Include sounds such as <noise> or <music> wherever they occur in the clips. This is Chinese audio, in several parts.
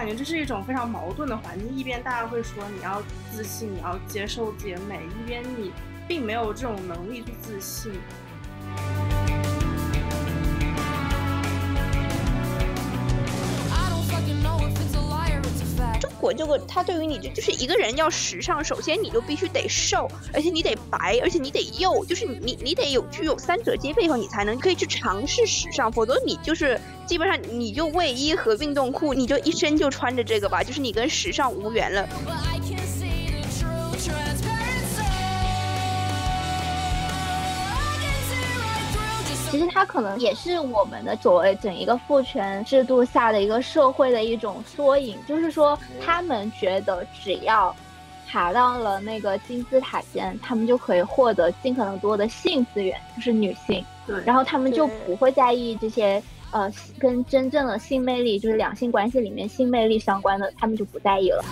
感觉这是一种非常矛盾的环境，一边大家会说你要自信，你要接受自己的美，一边你并没有这种能力去自信。这个，他对于你这就是一个人要时尚，首先你就必须得瘦，而且你得白，而且你得幼，就是你你得有具有三者兼备以后，你才能可以去尝试时尚，否则你就是基本上你就卫衣和运动裤，你就一身就穿着这个吧，就是你跟时尚无缘了。实它可能也是我们的所谓整一个父权制度下的一个社会的一种缩影，就是说他们觉得只要爬到了那个金字塔尖，他们就可以获得尽可能多的性资源，就是女性，对，然后他们就不会在意这些呃跟真正的性魅力，就是两性关系里面性魅力相关的，他们就不在意了。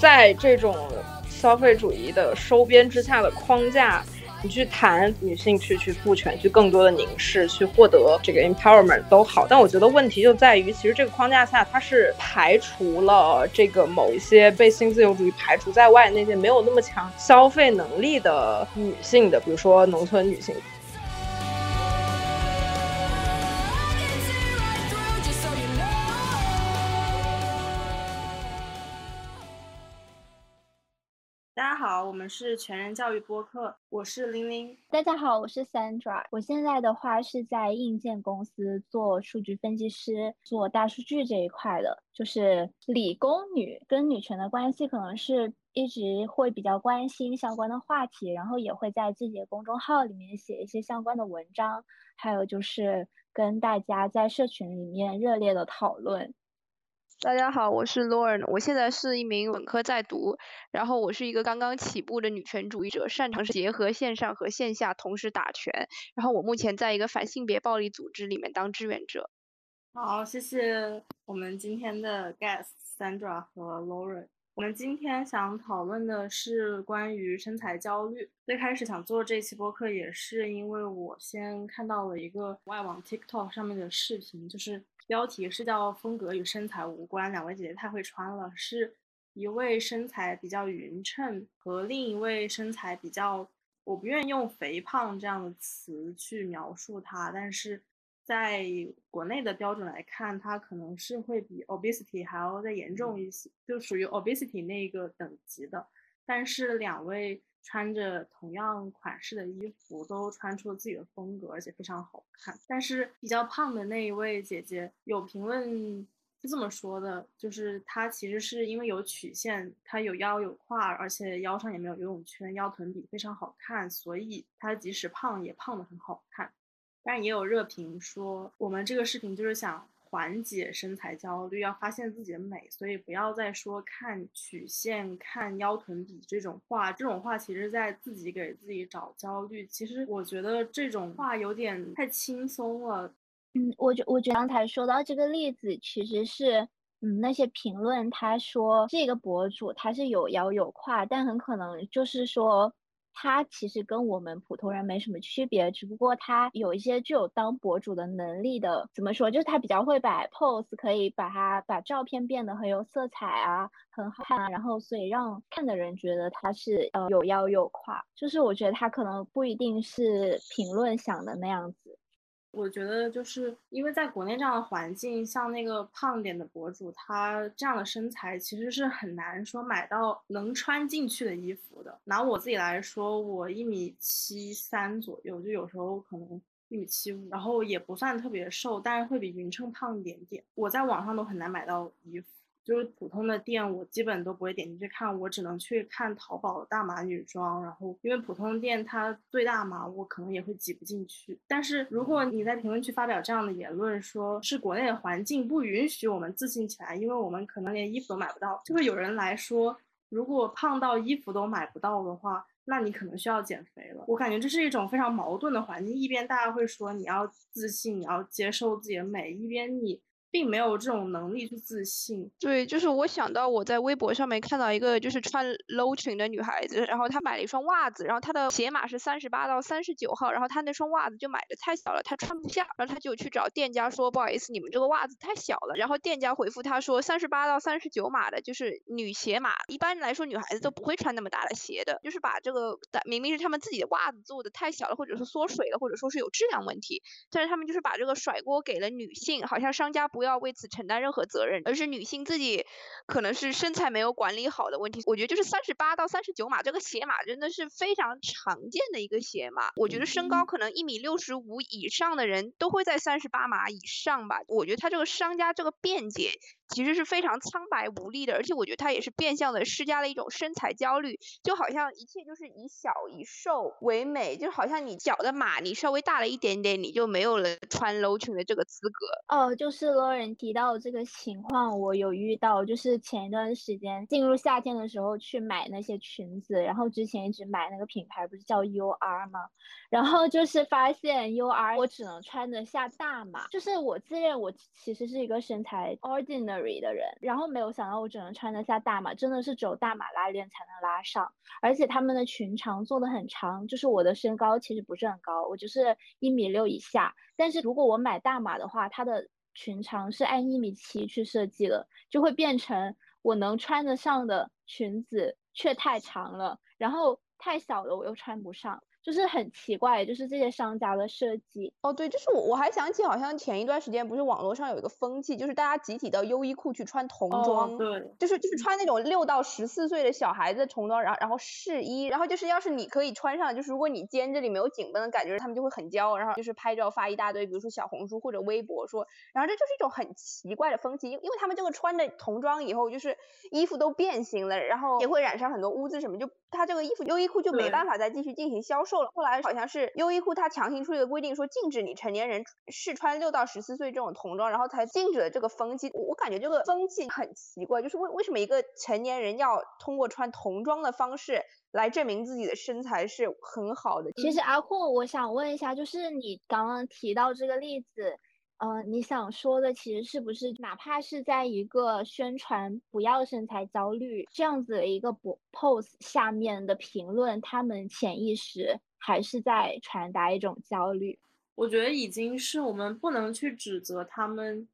在这种。消费主义的收编之下的框架，你去谈女性去去赋权，去更多的凝视，去获得这个 empowerment 都好。但我觉得问题就在于，其实这个框架下，它是排除了这个某一些被新自由主义排除在外那些没有那么强消费能力的女性的，比如说农村女性。大家好，我们是全人教育播客，我是玲玲。大家好，我是 Sandra。我现在的话是在硬件公司做数据分析师，做大数据这一块的。就是理工女跟女权的关系，可能是一直会比较关心相关的话题，然后也会在自己的公众号里面写一些相关的文章，还有就是跟大家在社群里面热烈的讨论。大家好，我是 Lauren，我现在是一名本科在读，然后我是一个刚刚起步的女权主义者，擅长是结合线上和线下同时打拳，然后我目前在一个反性别暴力组织里面当志愿者。好，谢谢我们今天的 guest Sandra 和 Lauren。我们今天想讨论的是关于身材焦虑。最开始想做这期播客，也是因为我先看到了一个外网 TikTok 上面的视频，就是。标题是叫“风格与身材无关”，两位姐姐太会穿了。是一位身材比较匀称和另一位身材比较，我不愿意用“肥胖”这样的词去描述她，但是在国内的标准来看，她可能是会比 obesity 还要再严重一些，就属于 obesity 那个等级的。但是两位。穿着同样款式的衣服，都穿出了自己的风格，而且非常好看。但是比较胖的那一位姐姐有评论是这么说的，就是她其实是因为有曲线，她有腰有胯，而且腰上也没有游泳圈，腰臀比非常好看，所以她即使胖也胖得很好看。但也有热评说，我们这个视频就是想。缓解身材焦虑，要发现自己的美，所以不要再说看曲线、看腰臀比这种话。这种话其实在自己给自己找焦虑。其实我觉得这种话有点太轻松了。嗯，我觉我觉得刚才说到这个例子，其实是嗯那些评论他说这个博主他是有腰有胯，但很可能就是说。他其实跟我们普通人没什么区别，只不过他有一些具有当博主的能力的，怎么说？就是他比较会摆 pose，可以把他把照片变得很有色彩啊，很好看啊，然后所以让看的人觉得他是呃有腰有胯，就是我觉得他可能不一定是评论想的那样子。我觉得就是因为在国内这样的环境，像那个胖点的博主，他这样的身材其实是很难说买到能穿进去的衣服的。拿我自己来说，我一米七三左右，就有时候可能一米七五，然后也不算特别瘦，但是会比匀称胖一点点。我在网上都很难买到衣服。就是普通的店，我基本都不会点进去看，我只能去看淘宝大码女装。然后，因为普通店它最大码，我可能也会挤不进去。但是如果你在评论区发表这样的言论，说是国内的环境不允许我们自信起来，因为我们可能连衣服都买不到，就会有人来说，如果胖到衣服都买不到的话，那你可能需要减肥了。我感觉这是一种非常矛盾的环境，一边大家会说你要自信，你要接受自己的美，一边你。并没有这种能力去自信。对，就是我想到我在微博上面看到一个就是穿 low 裙的女孩子，然后她买了一双袜子，然后她的鞋码是三十八到三十九号，然后她那双袜子就买的太小了，她穿不下，然后她就去找店家说不好意思，你们这个袜子太小了。然后店家回复她说三十八到三十九码的就是女鞋码，一般来说女孩子都不会穿那么大的鞋的，就是把这个明明是他们自己的袜子做的太小了，或者是缩水了，或者说是有质量问题，但是他们就是把这个甩锅给了女性，好像商家不要为此承担任何责任，而是女性自己可能是身材没有管理好的问题。我觉得就是三十八到三十九码这个鞋码真的是非常常见的一个鞋码。我觉得身高可能一米六十五以上的人都会在三十八码以上吧。我觉得他这个商家这个辩解。其实是非常苍白无力的，而且我觉得他也是变相的施加了一种身材焦虑，就好像一切就是以小以瘦为美，就好像你脚的码你稍微大了一点点，你就没有了穿 low 裙的这个资格。哦，就是多人提到这个情况，我有遇到，就是前一段时间进入夏天的时候去买那些裙子，然后之前一直买那个品牌不是叫 UR 吗？然后就是发现 UR 我只能穿得下大码，就是我自认我其实是一个身材 ordinary。的人，然后没有想到我只能穿得下大码，真的是只有大码拉链才能拉上，而且他们的裙长做的很长，就是我的身高其实不是很高，我就是一米六以下，但是如果我买大码的话，它的裙长是按一米七去设计的，就会变成我能穿得上的裙子却太长了，然后太小了我又穿不上。就是很奇怪，就是这些商家的设计哦，对，就是我我还想起，好像前一段时间不是网络上有一个风气，就是大家集体到优衣库去穿童装，对，就是就是穿那种六到十四岁的小孩子童装，然后然后试衣，然后就是要是你可以穿上，就是如果你肩这里没有紧绷的感觉，他们就会很骄傲，然后就是拍照发一大堆，比如说小红书或者微博说，然后这就是一种很奇怪的风气，因因为他们这个穿的童装以后，就是衣服都变形了，然后也会染上很多污渍什么，就他这个衣服优衣库就没办法再继续进行销售。后来好像是优衣库，它强行出一个规定，说禁止你成年人试穿六到十四岁这种童装，然后才禁止了这个风气。我感觉这个风气很奇怪，就是为为什么一个成年人要通过穿童装的方式来证明自己的身材是很好的？其实阿酷，我想问一下，就是你刚刚提到这个例子。呃，你想说的其实是不是，哪怕是在一个宣传不要身材焦虑这样子的一个博 pose 下面的评论，他们潜意识还是在传达一种焦虑？我觉得已经是我们不能去指责他们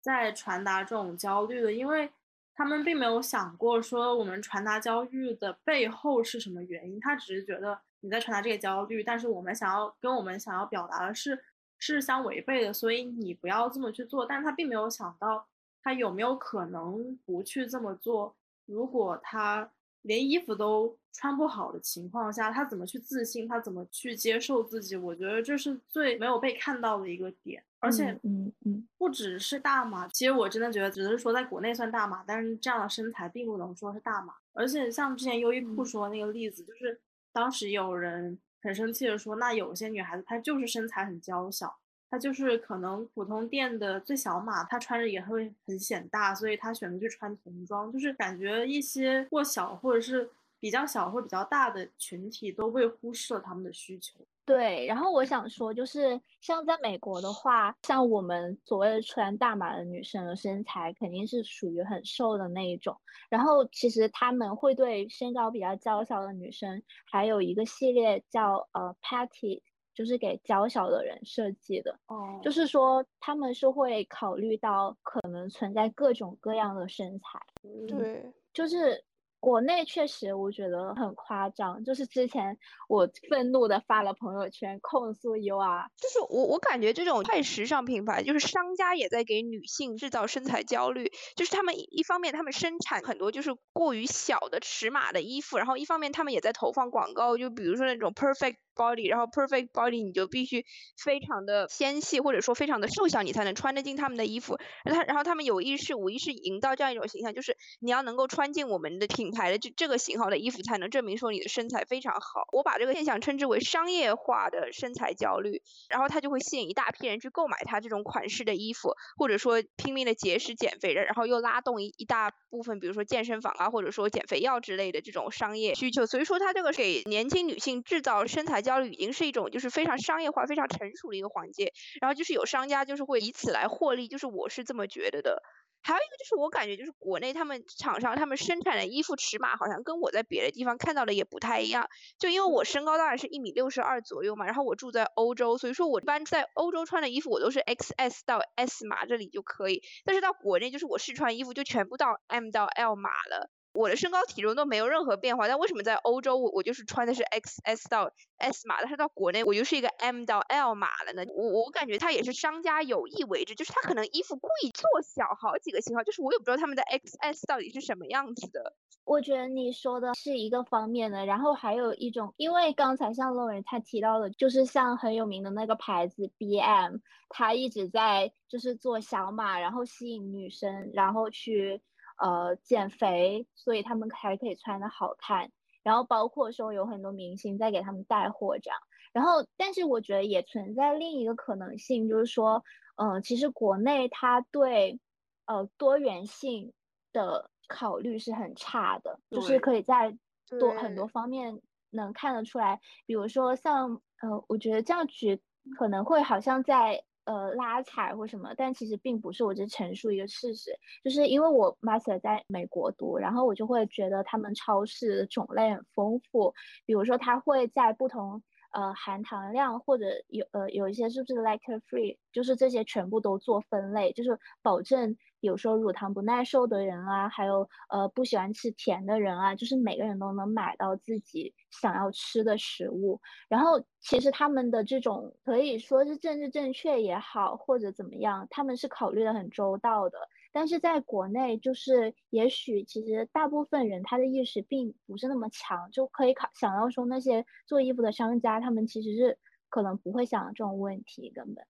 在传达这种焦虑了，因为他们并没有想过说我们传达焦虑的背后是什么原因，他只是觉得你在传达这个焦虑，但是我们想要跟我们想要表达的是。是相违背的，所以你不要这么去做。但他并没有想到，他有没有可能不去这么做？如果他连衣服都穿不好的情况下，他怎么去自信？他怎么去接受自己？我觉得这是最没有被看到的一个点。而且，嗯嗯，不只是大码，其实我真的觉得，只是说在国内算大码，但是这样的身材并不能说是大码。而且像之前优衣库说那个例子，就是当时有人。很生气的说，那有些女孩子她就是身材很娇小，她就是可能普通店的最小码，她穿着也会很显大，所以她选择去穿童装，就是感觉一些过小或者是比较小或比较大的群体都被忽视了他们的需求。对，然后我想说，就是像在美国的话，像我们所谓的穿大码的女生的身材，肯定是属于很瘦的那一种。然后其实他们会对身高比较娇小的女生，还有一个系列叫呃 Patty，就是给娇小的人设计的。哦，就是说他们是会考虑到可能存在各种各样的身材。对，就是。国内确实我觉得很夸张，就是之前我愤怒的发了朋友圈控诉 U R，就是我我感觉这种快时尚品牌，就是商家也在给女性制造身材焦虑，就是他们一方面他们生产很多就是过于小的尺码的衣服，然后一方面他们也在投放广告，就比如说那种 perfect。body，然后 perfect body，你就必须非常的纤细，或者说非常的瘦小，你才能穿得进他们的衣服。然后他，然后他们有意识、无意识营造这样一种形象，就是你要能够穿进我们的品牌的这这个型号的衣服才能证明说你的身材非常好。我把这个现象称之为商业化的身材焦虑，然后它就会吸引一大批人去购买它这种款式的衣服，或者说拼命的节食减肥，然后又拉动一一大部分，比如说健身房啊，或者说减肥药之类的这种商业需求。所以说它这个给年轻女性制造身材焦虑，已经是一种就是非常商业化、非常成熟的一个环节。然后就是有商家就是会以此来获利，就是我是这么觉得的。还有一个就是我感觉就是国内他们厂商他们生产的衣服尺码好像跟我在别的地方看到的也不太一样。就因为我身高大概是一米六十二左右嘛，然后我住在欧洲，所以说我一般在欧洲穿的衣服我都是 XS 到 S 码这里就可以。但是到国内就是我试穿衣服就全部到 M 到 L 码了。我的身高体重都没有任何变化，但为什么在欧洲我我就是穿的是 X S 到 S 码，但是到国内我就是一个 M 到 L 码了呢？我我感觉他也是商家有意为之，就是他可能衣服故意做小好几个型号，就是我也不知道他们的 X S 到底是什么样子的。我觉得你说的是一个方面的，然后还有一种，因为刚才像洛人他提到的，就是像很有名的那个牌子 B M，他一直在就是做小码，然后吸引女生，然后去。呃，减肥，所以他们才可以穿的好看。然后包括说有很多明星在给他们带货这样。然后，但是我觉得也存在另一个可能性，就是说，嗯，其实国内它对呃多元性的考虑是很差的，就是可以在多很多方面能看得出来。比如说像呃，我觉得这样举可能会好像在。呃，拉踩或什么，但其实并不是，我只是陈述一个事实，就是因为我 master 在美国读，然后我就会觉得他们超市种类很丰富，比如说他会在不同。呃，含糖量或者有呃有一些是不是 lactose free，就是这些全部都做分类，就是保证，有时候乳糖不耐受的人啊，还有呃不喜欢吃甜的人啊，就是每个人都能买到自己想要吃的食物。然后其实他们的这种可以说是政治正确也好，或者怎么样，他们是考虑的很周到的。但是在国内，就是也许其实大部分人他的意识并不是那么强，就可以考想到说那些做衣服的商家，他们其实是可能不会想这种问题根本。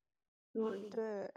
嗯对，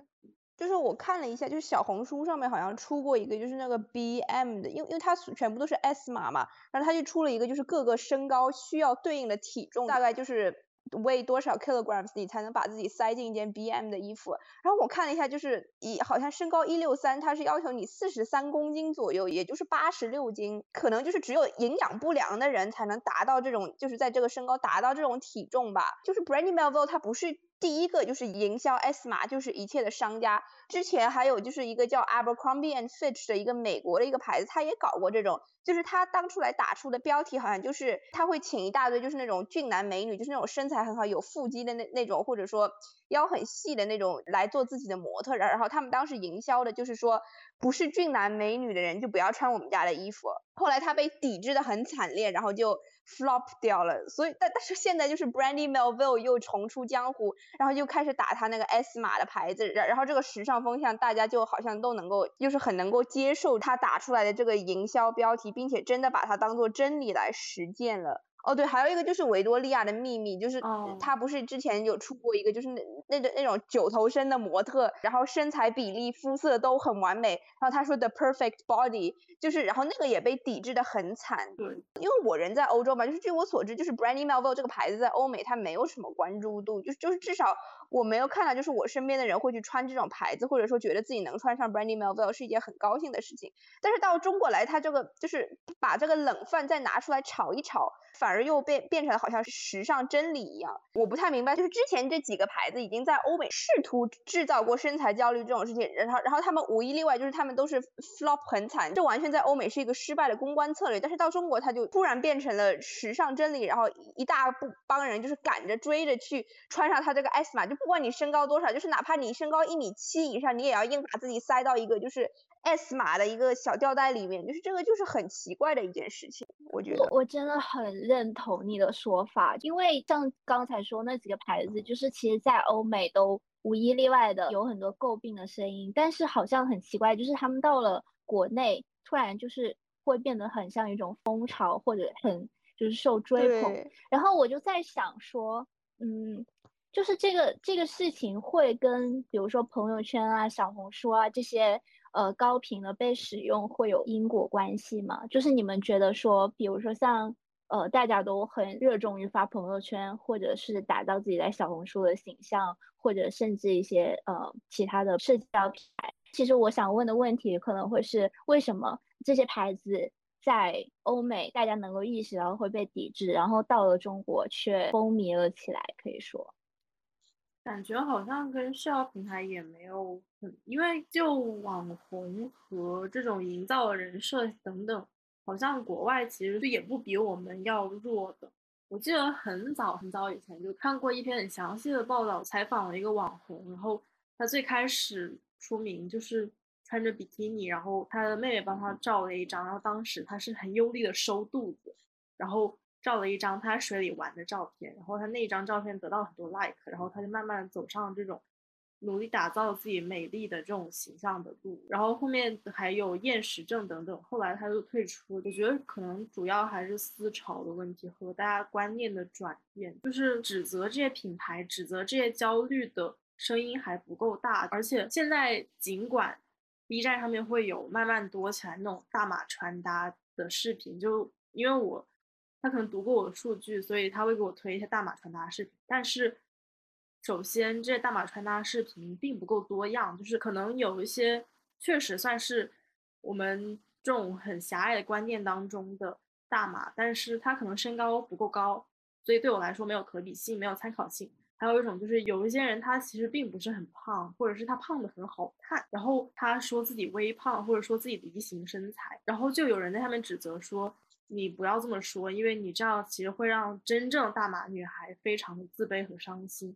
就是我看了一下，就是小红书上面好像出过一个，就是那个 B M 的，因为因为它全部都是 S 码嘛，然后它就出了一个，就是各个身高需要对应的体重，大概就是。Weigh 多少 kilograms 你才能把自己塞进一件 BM 的衣服？然后我看了一下，就是一好像身高一六三，它是要求你四十三公斤左右，也就是八十六斤，可能就是只有营养不良的人才能达到这种，就是在这个身高达到这种体重吧。就是 Brandy Melville 它不是第一个就是营销 S 码就是一切的商家，之前还有就是一个叫 Abercrombie and Fitch 的一个美国的一个牌子，他也搞过这种。就是他当初来打出的标题，好像就是他会请一大堆，就是那种俊男美女，就是那种身材很好、有腹肌的那那种，或者说腰很细的那种来做自己的模特。然后他们当时营销的就是说，不是俊男美女的人就不要穿我们家的衣服。后来他被抵制的很惨烈，然后就 flop 掉了。所以，但但是现在就是 Brandy Melville 又重出江湖，然后又开始打他那个 S 码的牌子。然然后这个时尚风向，大家就好像都能够，就是很能够接受他打出来的这个营销标题。并且真的把它当做真理来实践了。哦，对，还有一个就是维多利亚的秘密，就是他不是之前有出过一个，就是那那个那种九头身的模特，然后身材比例、肤色都很完美，然后他说 the perfect body，就是然后那个也被抵制的很惨。对，因为我人在欧洲嘛，就是据我所知，就是 Brandy Melville 这个牌子在欧美它没有什么关注度，就是就是至少。我没有看到，就是我身边的人会去穿这种牌子，或者说觉得自己能穿上 Brandy Melville 是一件很高兴的事情。但是到中国来，他这个就是把这个冷饭再拿出来炒一炒，反而又变变成好像时尚真理一样。我不太明白，就是之前这几个牌子已经在欧美试图制造过身材焦虑这种事情，然后然后他们无一例外就是他们都是 flop 很惨，这完全在欧美是一个失败的公关策略。但是到中国，它就突然变成了时尚真理，然后一大不帮人就是赶着追着去穿上它这个 S 码就。不管你身高多少，就是哪怕你身高一米七以上，你也要硬把自己塞到一个就是 S 码的一个小吊带里面，就是这个就是很奇怪的一件事情。我觉得我真的很认同你的说法，因为像刚才说那几个牌子，就是其实在欧美都无一例外的有很多诟病的声音，但是好像很奇怪，就是他们到了国内，突然就是会变得很像一种风潮，或者很就是受追捧。然后我就在想说，嗯。就是这个这个事情会跟比如说朋友圈啊、小红书啊这些呃高频的被使用会有因果关系吗？就是你们觉得说，比如说像呃大家都很热衷于发朋友圈，或者是打造自己在小红书的形象，或者甚至一些呃其他的社交平台。其实我想问的问题可能会是，为什么这些牌子在欧美大家能够意识到会被抵制，然后到了中国却风靡了起来？可以说。感觉好像跟社交平台也没有很，因为就网红和这种营造人设等等，好像国外其实也不比我们要弱的。我记得很早很早以前就看过一篇很详细的报道，采访了一个网红，然后他最开始出名就是穿着比基尼，然后他的妹妹帮他照了一张，然后当时他是很用力的收肚子，然后。照了一张他水里玩的照片，然后他那一张照片得到很多 like，然后他就慢慢走上这种努力打造自己美丽的这种形象的路，然后后面还有厌食症等等，后来他就退出。我觉得可能主要还是思潮的问题和大家观念的转变，就是指责这些品牌、指责这些焦虑的声音还不够大，而且现在尽管 B 站上面会有慢慢多起来那种大码穿搭的视频，就因为我。他可能读过我的数据，所以他会给我推一些大码穿搭视频。但是，首先这些大码穿搭视频并不够多样，就是可能有一些确实算是我们这种很狭隘的观念当中的大码，但是他可能身高不够高，所以对我来说没有可比性，没有参考性。还有一种就是有一些人他其实并不是很胖，或者是他胖的很好看，然后他说自己微胖，或者说自己梨形身材，然后就有人在下面指责说。你不要这么说，因为你这样其实会让真正大码女孩非常的自卑和伤心。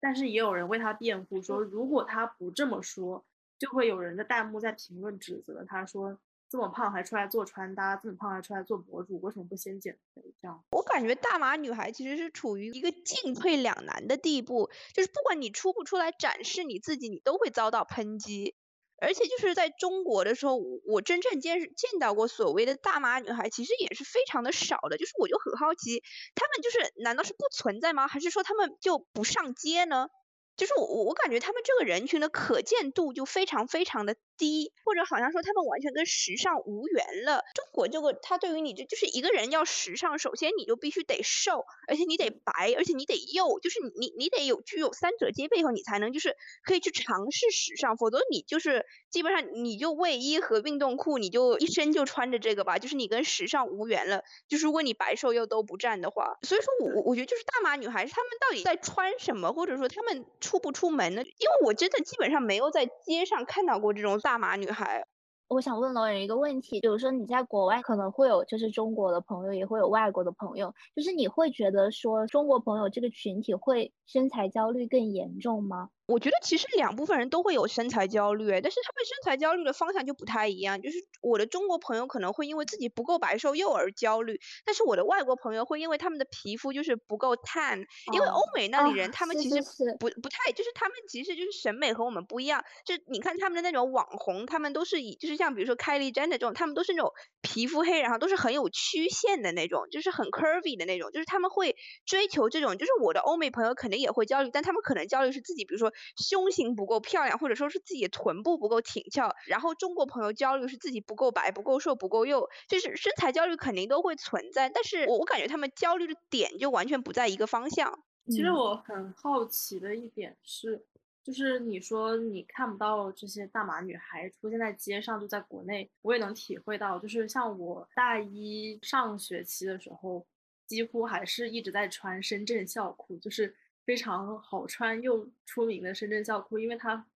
但是也有人为她辩护，说如果她不这么说，就会有人的弹幕在评论指责她说这么胖还出来做穿搭，这么胖还出来做博主，为什么不先减肥？这样我感觉大码女孩其实是处于一个进退两难的地步，就是不管你出不出来展示你自己，你都会遭到抨击。而且就是在中国的时候，我真正见见到过所谓的大妈女孩，其实也是非常的少的。就是我就很好奇，他们就是难道是不存在吗？还是说他们就不上街呢？就是我我感觉他们这个人群的可见度就非常非常的低，或者好像说他们完全跟时尚无缘了。中国这个他对于你这就是一个人要时尚，首先你就必须得瘦，而且你得白，而且你得幼，就是你你得有具有三者皆备以后，你才能就是可以去尝试时尚，否则你就是基本上你就卫衣和运动裤，你就一身就穿着这个吧，就是你跟时尚无缘了。就是如果你白瘦又都不占的话，所以说我我觉得就是大码女孩她们到底在穿什么，或者说她们。出不出门呢？因为我真的基本上没有在街上看到过这种大码女孩。我想问老人一个问题，比如说你在国外可能会有就是中国的朋友，也会有外国的朋友，就是你会觉得说中国朋友这个群体会身材焦虑更严重吗？我觉得其实两部分人都会有身材焦虑，但是他们身材焦虑的方向就不太一样。就是我的中国朋友可能会因为自己不够白瘦幼而焦虑，但是我的外国朋友会因为他们的皮肤就是不够 tan，。因为欧美那里人他们其实不不太，就是他们其实就是审美和我们不一样。就你看他们的那种网红，他们都是以就是像比如说凯莉詹的这种，他们都是那种皮肤黑，然后都是很有曲线的那种，就是很 curvy 的那种，就是他们会追求这种。就是我的欧美朋友肯定也会焦虑，但他们可能焦虑是自己，比如说。胸型不够漂亮，或者说是自己的臀部不够挺翘，然后中国朋友焦虑是自己不够白、不够瘦、不够幼，就是身材焦虑肯定都会存在，但是我我感觉他们焦虑的点就完全不在一个方向。其实我很好奇的一点是，就是你说你看不到这些大码女孩出现在街上，就在国内，我也能体会到，就是像我大一上学期的时候，几乎还是一直在穿深圳校裤，就是。非常好穿又出名的深圳校裤，因为它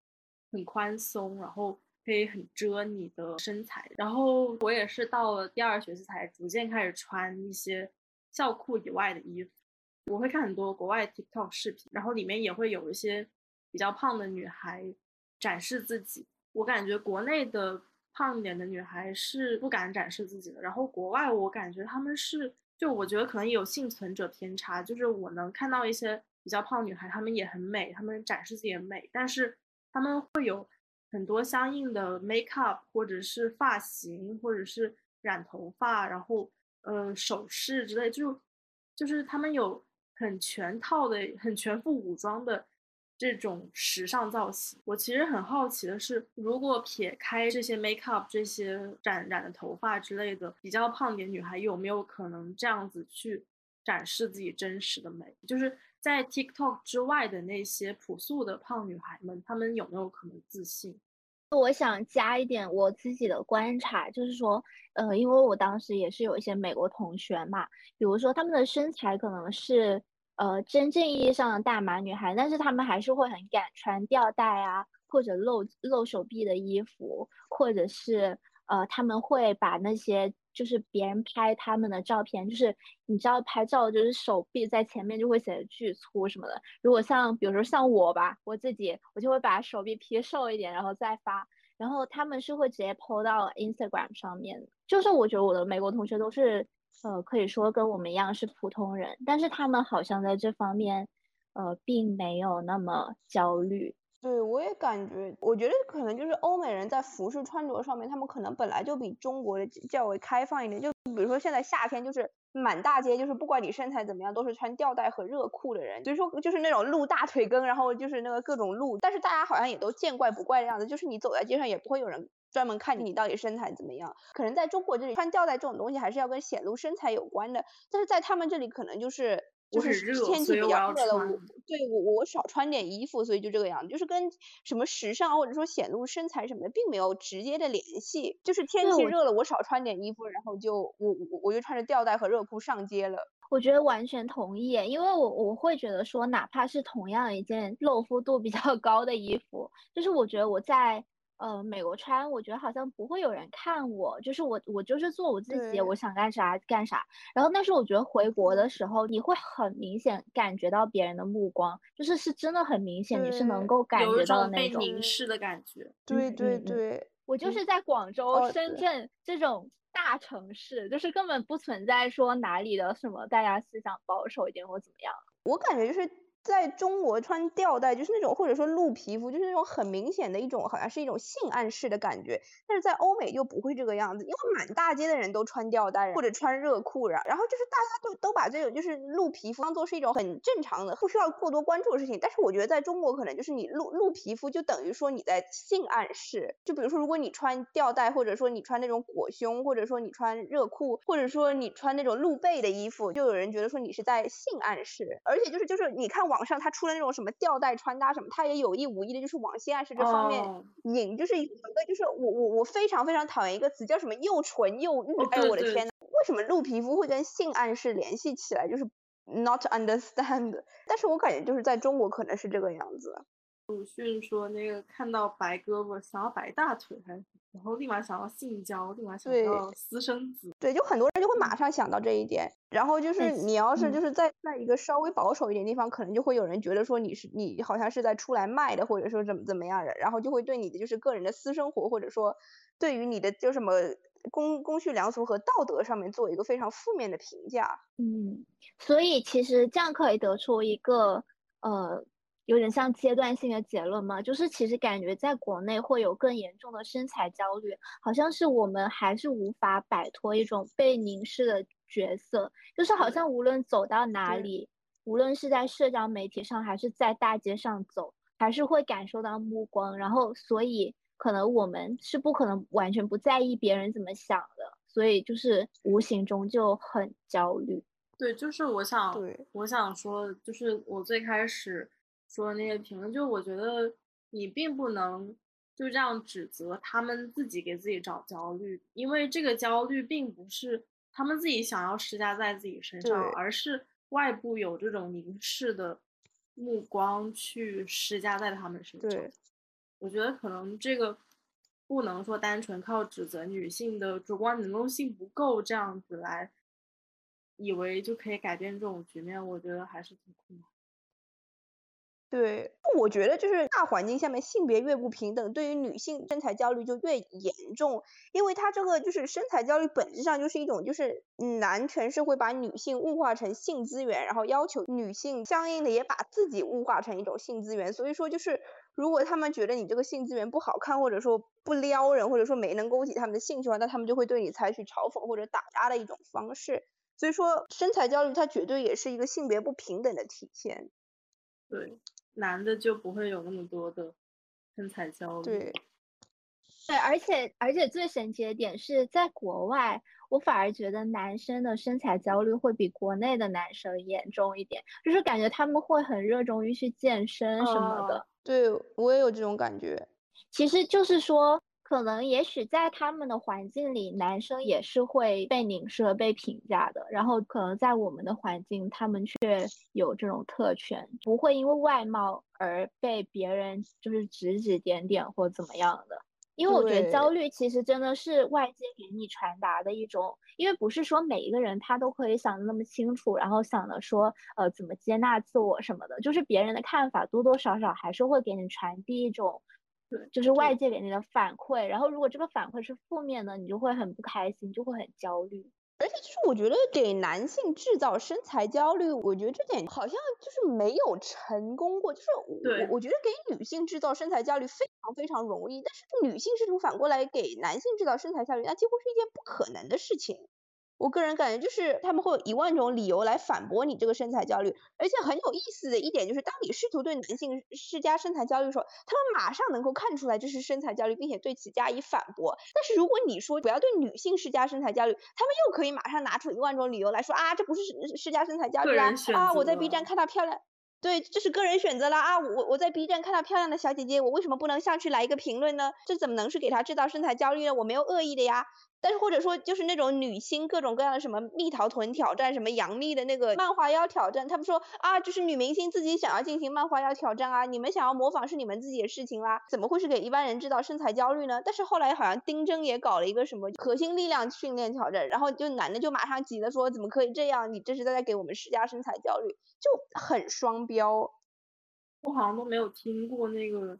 很宽松，然后可以很遮你的身材。然后我也是到了第二学期才逐渐开始穿一些校裤以外的衣服。我会看很多国外 TikTok 视频，然后里面也会有一些比较胖的女孩展示自己。我感觉国内的胖一点的女孩是不敢展示自己的，然后国外我感觉他们是，就我觉得可能有幸存者偏差，就是我能看到一些。比较胖女孩，她们也很美，她们展示自己的美，但是她们会有很多相应的 make up，或者是发型，或者是染头发，然后呃首饰之类，就就是她们有很全套的、很全副武装的这种时尚造型。我其实很好奇的是，如果撇开这些 make up、这些染染的头发之类的，比较胖点女孩有没有可能这样子去展示自己真实的美？就是在 TikTok 之外的那些朴素的胖女孩们，她们有没有可能自信？我想加一点我自己的观察，就是说，呃，因为我当时也是有一些美国同学嘛，比如说他们的身材可能是。呃，真正意义上的大码女孩，但是她们还是会很敢穿吊带啊，或者露露手臂的衣服，或者是呃，他们会把那些就是别人拍他们的照片，就是你知道拍照就是手臂在前面就会显得巨粗什么的。如果像比如说像我吧，我自己我就会把手臂 P 瘦一点，然后再发。然后他们是会直接 PO 到 Instagram 上面，就是我觉得我的美国同学都是。呃，可以说跟我们一样是普通人，但是他们好像在这方面，呃，并没有那么焦虑。对，我也感觉，我觉得可能就是欧美人在服饰穿着上面，他们可能本来就比中国的较为开放一点。就比如说现在夏天，就是满大街，就是不管你身材怎么样，都是穿吊带和热裤的人。所以说，就是那种露大腿根，然后就是那个各种露，但是大家好像也都见怪不怪的样子，就是你走在街上也不会有人。专门看你到底身材怎么样，可能在中国这里穿吊带这种东西还是要跟显露身材有关的，但是在他们这里可能就是就是天气比较热了，我对我我少穿点衣服，所以就这个样子，就是跟什么时尚或者说显露身材什么的并没有直接的联系，就是天气热了我少穿点衣服，然后就我我我就穿着吊带和热裤上街了。我觉得完全同意，因为我我会觉得说，哪怕是同样一件露肤度比较高的衣服，就是我觉得我在。呃，美国穿，我觉得好像不会有人看我，就是我，我就是做我自己，我想干啥干啥。然后，但是我觉得回国的时候，你会很明显感觉到别人的目光，就是是真的很明显，你是能够感觉到那种被凝视的感觉。对对对，我就是在广州、深圳这种大城市，就是根本不存在说哪里的什么大家思想保守一点或怎么样。我感觉就是。在中国穿吊带就是那种或者说露皮肤，就是那种很明显的一种，好像是一种性暗示的感觉。但是在欧美就不会这个样子，因为满大街的人都穿吊带或者穿热裤，然然后就是大家都都把这种就是露皮肤当做是一种很正常的、不需要过多关注的事情。但是我觉得在中国可能就是你露露皮肤就等于说你在性暗示。就比如说如果你穿吊带，或者说你穿那种裹胸，或者说你穿热裤，或者说你穿那种露背的衣服，就有人觉得说你是在性暗示。而且就是就是你看网。网上他出了那种什么吊带穿搭什么，他也有意无意的，就是往性暗示这方面引，就是一个就是我我我非常非常讨厌一个词叫什么又纯又欲，哎我的天呐，为什么露皮肤会跟性暗示联系起来？就是 not understand，但是我感觉就是在中国可能是这个样子。鲁迅说那个看到白胳膊想要白大腿，还然后立马想到性交，立马想到私生子。对，就很多人就会马上想到这一点。然后就是你要是就是在在一个稍微保守一点地方，可能就会有人觉得说你是你好像是在出来卖的，或者说怎么怎么样的，然后就会对你的就是个人的私生活，或者说对于你的就什么公公序良俗和道德上面做一个非常负面的评价。嗯，所以其实这样可以得出一个呃。有点像阶段性的结论嘛，就是其实感觉在国内会有更严重的身材焦虑，好像是我们还是无法摆脱一种被凝视的角色，就是好像无论走到哪里，无论是在社交媒体上还是在大街上走，还是会感受到目光，然后所以可能我们是不可能完全不在意别人怎么想的，所以就是无形中就很焦虑。对，就是我想，我想说，就是我最开始。说的那些评论，就我觉得你并不能就这样指责他们自己给自己找焦虑，因为这个焦虑并不是他们自己想要施加在自己身上，而是外部有这种凝视的目光去施加在他们身上。我觉得可能这个不能说单纯靠指责女性的主观能动性不够这样子来以为就可以改变这种局面，我觉得还是挺困难。对，我觉得就是大环境下面性别越不平等，对于女性身材焦虑就越严重，因为它这个就是身材焦虑本质上就是一种就是男权社会把女性物化成性资源，然后要求女性相应的也把自己物化成一种性资源，所以说就是如果他们觉得你这个性资源不好看，或者说不撩人，或者说没能勾起他们的兴趣的话，那他们就会对你采取嘲讽或者打压的一种方式，所以说身材焦虑它绝对也是一个性别不平等的体现。对，男的就不会有那么多的身材焦虑。对，对，而且而且最神奇的点是在国外，我反而觉得男生的身材焦虑会比国内的男生严重一点，就是感觉他们会很热衷于去健身什么的。对我也有这种感觉。其实就是说，可能也许在他们的环境里，男生也是会被凝视、被评价的。然后可能在我们的环境，他们却有这种特权，不会因为外貌而被别人就是指指点点或怎么样的。因为我觉得焦虑其实真的是外界给你传达的一种，因为不是说每一个人他都可以想的那么清楚，然后想的说呃怎么接纳自我什么的，就是别人的看法多多少少还是会给你传递一种，对，就是外界给你的反馈。然后如果这个反馈是负面的，你就会很不开心，就会很焦虑。而且就是我觉得给男性制造身材焦虑，我觉得这点好像就是没有成功过。就是我我觉得给女性制造身材焦虑非常非常容易，但是女性试图反过来给男性制造身材焦虑，那几乎是一件不可能的事情。我个人感觉就是他们会有一万种理由来反驳你这个身材焦虑，而且很有意思的一点就是，当你试图对男性施加身材焦虑的时候，他们马上能够看出来这是身材焦虑，并且对其加以反驳。但是如果你说不要对女性施加身材焦虑，他们又可以马上拿出一万种理由来说啊，这不是施加身材焦虑啊，啊，我在 B 站看到漂亮，对，这是个人选择了啊，我我在 B 站看到漂亮的小姐姐，我为什么不能上去来一个评论呢？这怎么能是给她制造身材焦虑呢？我没有恶意的呀。但是或者说就是那种女星各种各样的什么蜜桃臀挑战，什么杨幂的那个漫画腰挑战，他们说啊，就是女明星自己想要进行漫画腰挑战啊，你们想要模仿是你们自己的事情啦，怎么会是给一般人制造身材焦虑呢？但是后来好像丁真也搞了一个什么核心力量训练挑战，然后就男的就马上急了说怎么可以这样？你这是在给我们施加身材焦虑，就很双标。我好像都没有听过那个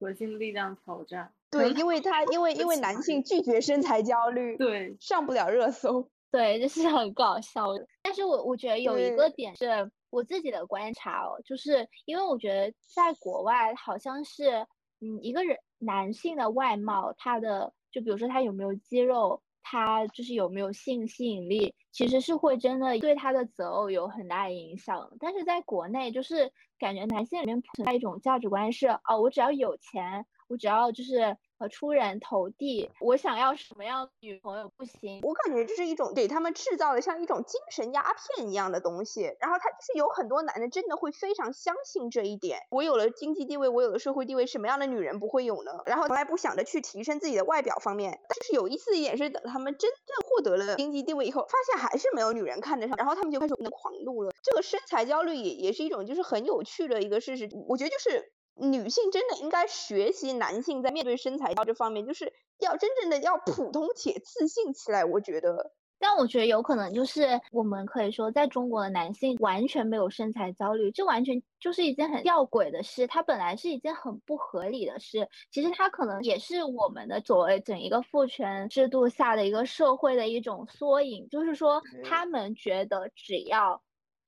核心力量挑战。对，因为他因为因为男性拒绝身材焦虑，对，上不了热搜，对，这是很搞笑的。但是我我觉得有一个点是我自己的观察哦，就是因为我觉得在国外好像是，嗯，一个人男性的外貌，他的就比如说他有没有肌肉，他就是有没有性吸引力，其实是会真的对他的择偶有很大的影响。但是在国内，就是感觉男性里面存在一种价值观是，哦，我只要有钱，我只要就是。呃出人头地，我想要什么样女朋友不行？我感觉这是一种给他们制造的像一种精神鸦片一样的东西，然后他就是有很多男的真的会非常相信这一点。我有了经济地位，我有了社会地位，什么样的女人不会有呢？然后从来不想着去提升自己的外表方面。但是有意思的一点是，等他们真正获得了经济地位以后，发现还是没有女人看得上，然后他们就开始狂怒了。这个身材焦虑也也是一种就是很有趣的一个事实。我觉得就是。女性真的应该学习男性在面对身材这方面，就是要真正的要普通且自信起来。我觉得，但我觉得有可能就是我们可以说，在中国的男性完全没有身材焦虑，这完全就是一件很吊诡的事。它本来是一件很不合理的事，其实它可能也是我们的所谓整一个父权制度下的一个社会的一种缩影，就是说他们觉得只要。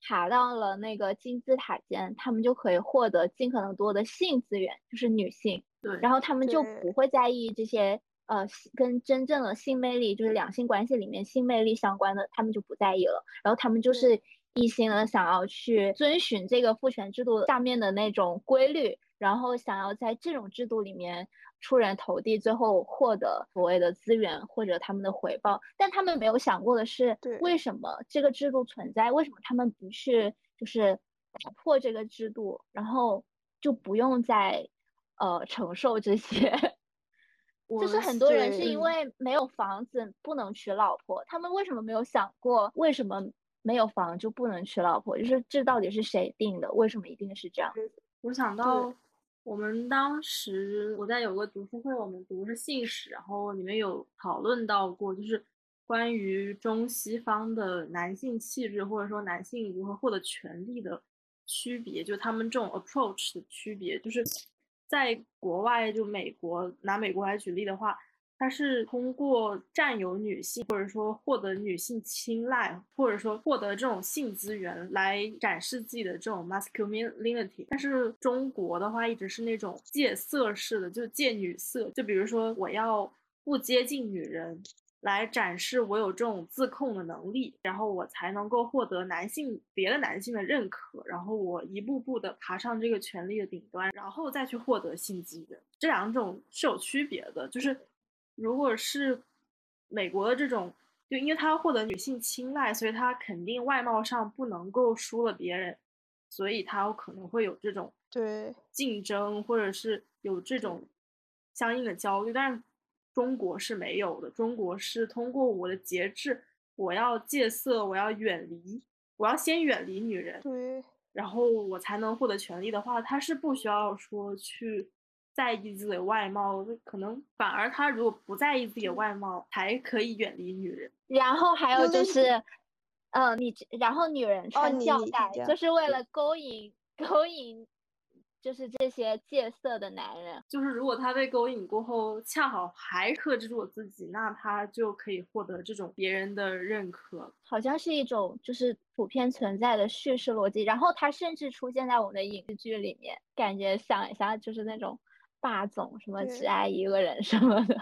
爬到了那个金字塔尖，他们就可以获得尽可能多的性资源，就是女性。对，然后他们就不会在意这些呃跟真正的性魅力，就是两性关系里面性魅力相关的，他们就不在意了。然后他们就是一心的想要去遵循这个父权制度下面的那种规律，然后想要在这种制度里面。出人头地，最后获得所谓的资源或者他们的回报，但他们没有想过的是，为什么这个制度存在？为什么他们不去就是打破这个制度，然后就不用再呃承受这些？<laughs> 就是很多人是因为没有房子不能娶老婆，他们为什么没有想过为什么没有房就不能娶老婆？就是这到底是谁定的？为什么一定是这样？我想到。我们当时我在有个读书会，我们读的是信史，然后里面有讨论到过，就是关于中西方的男性气质或者说男性如何获得权利的区别，就他们这种 approach 的区别，就是在国外，就美国拿美国来举例的话。他是通过占有女性，或者说获得女性青睐，或者说获得这种性资源来展示自己的这种 masculinity。但是中国的话一直是那种借色式的，就借女色。就比如说我要不接近女人，来展示我有这种自控的能力，然后我才能够获得男性别的男性的认可，然后我一步步的爬上这个权力的顶端，然后再去获得性资源。这两种是有区别的，就是如果是美国的这种，就因为他要获得女性青睐，所以他肯定外貌上不能够输了别人，所以他有可能会有这种对竞争，或者是有这种相应的焦虑，但是。中国是没有的，中国是通过我的节制，我要戒色，我要远离，我要先远离女人，对，然后我才能获得权利的话，他是不需要说去在意自己的外貌，可能反而他如果不在意自己的外貌，还可以远离女人。然后还有就是，嗯，你然后女人穿吊带，就是为了勾引勾引。就是这些戒色的男人，就是如果他被勾引过后，恰好还克制住我自己，那他就可以获得这种别人的认可。好像是一种就是普遍存在的叙事逻辑，然后他甚至出现在我们的影视剧里面，感觉想一下就是那种霸总什么只爱一个人 <laughs> 什么的。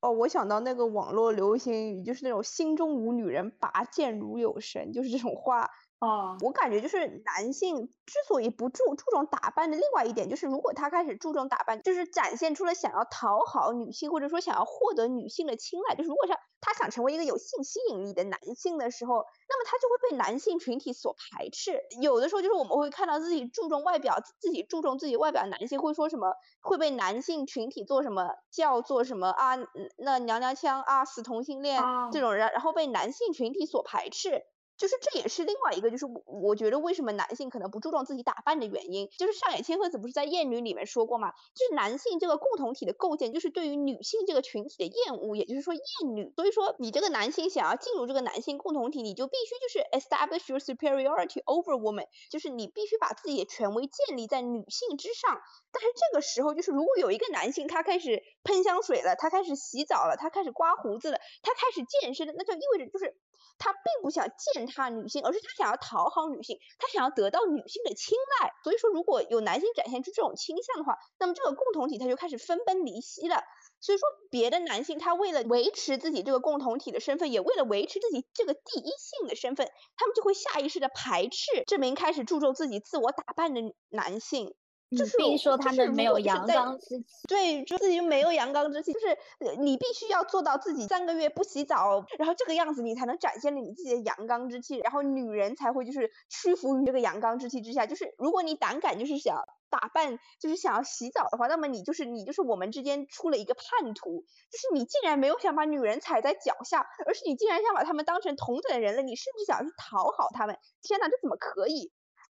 哦，我想到那个网络流行语，就是那种心中无女人，拔剑如有神，就是这种话。哦，我感觉就是男性之所以不注注重打扮的另外一点，就是如果他开始注重打扮，就是展现出了想要讨好女性，或者说想要获得女性的青睐，就是如果是他想成为一个有性吸引力的男性的时候，那么他就会被男性群体所排斥。有的时候就是我们会看到自己注重外表，自己注重自己外表，男性会说什么会被男性群体做什么叫做什么啊，那娘娘腔啊，死同性恋这种人，然后被男性群体所排斥。就是这也是另外一个，就是我我觉得为什么男性可能不注重自己打扮的原因，就是上野千鹤子不是在《厌女》里面说过嘛，就是男性这个共同体的构建，就是对于女性这个群体的厌恶，也就是说厌女。所以说你这个男性想要进入这个男性共同体，你就必须就是 establish your superiority over woman，就是你必须把自己的权威建立在女性之上。但是这个时候，就是如果有一个男性他开始喷香水了，他开始洗澡了，他开始刮胡子了，他开始健身了，那就意味着就是。他并不想践踏女性，而是他想要讨好女性，他想要得到女性的青睐。所以说，如果有男性展现出这种倾向的话，那么这个共同体他就开始分崩离析了。所以说，别的男性他为了维持自己这个共同体的身份，也为了维持自己这个第一性的身份，他们就会下意识的排斥这名开始注重自己自我打扮的男性。就是说他们没有阳刚之气，对，就自己没有阳刚之气，就是你必须要做到自己三个月不洗澡，然后这个样子你才能展现了你自己的阳刚之气，然后女人才会就是屈服于这个阳刚之气之下。就是如果你胆敢就是想打扮，就是想要洗澡的话，那么你就是你就是我们之间出了一个叛徒，就是你竟然没有想把女人踩在脚下，而是你竟然想把他们当成同等的人类，你甚至想去讨好他们。天呐，这怎么可以？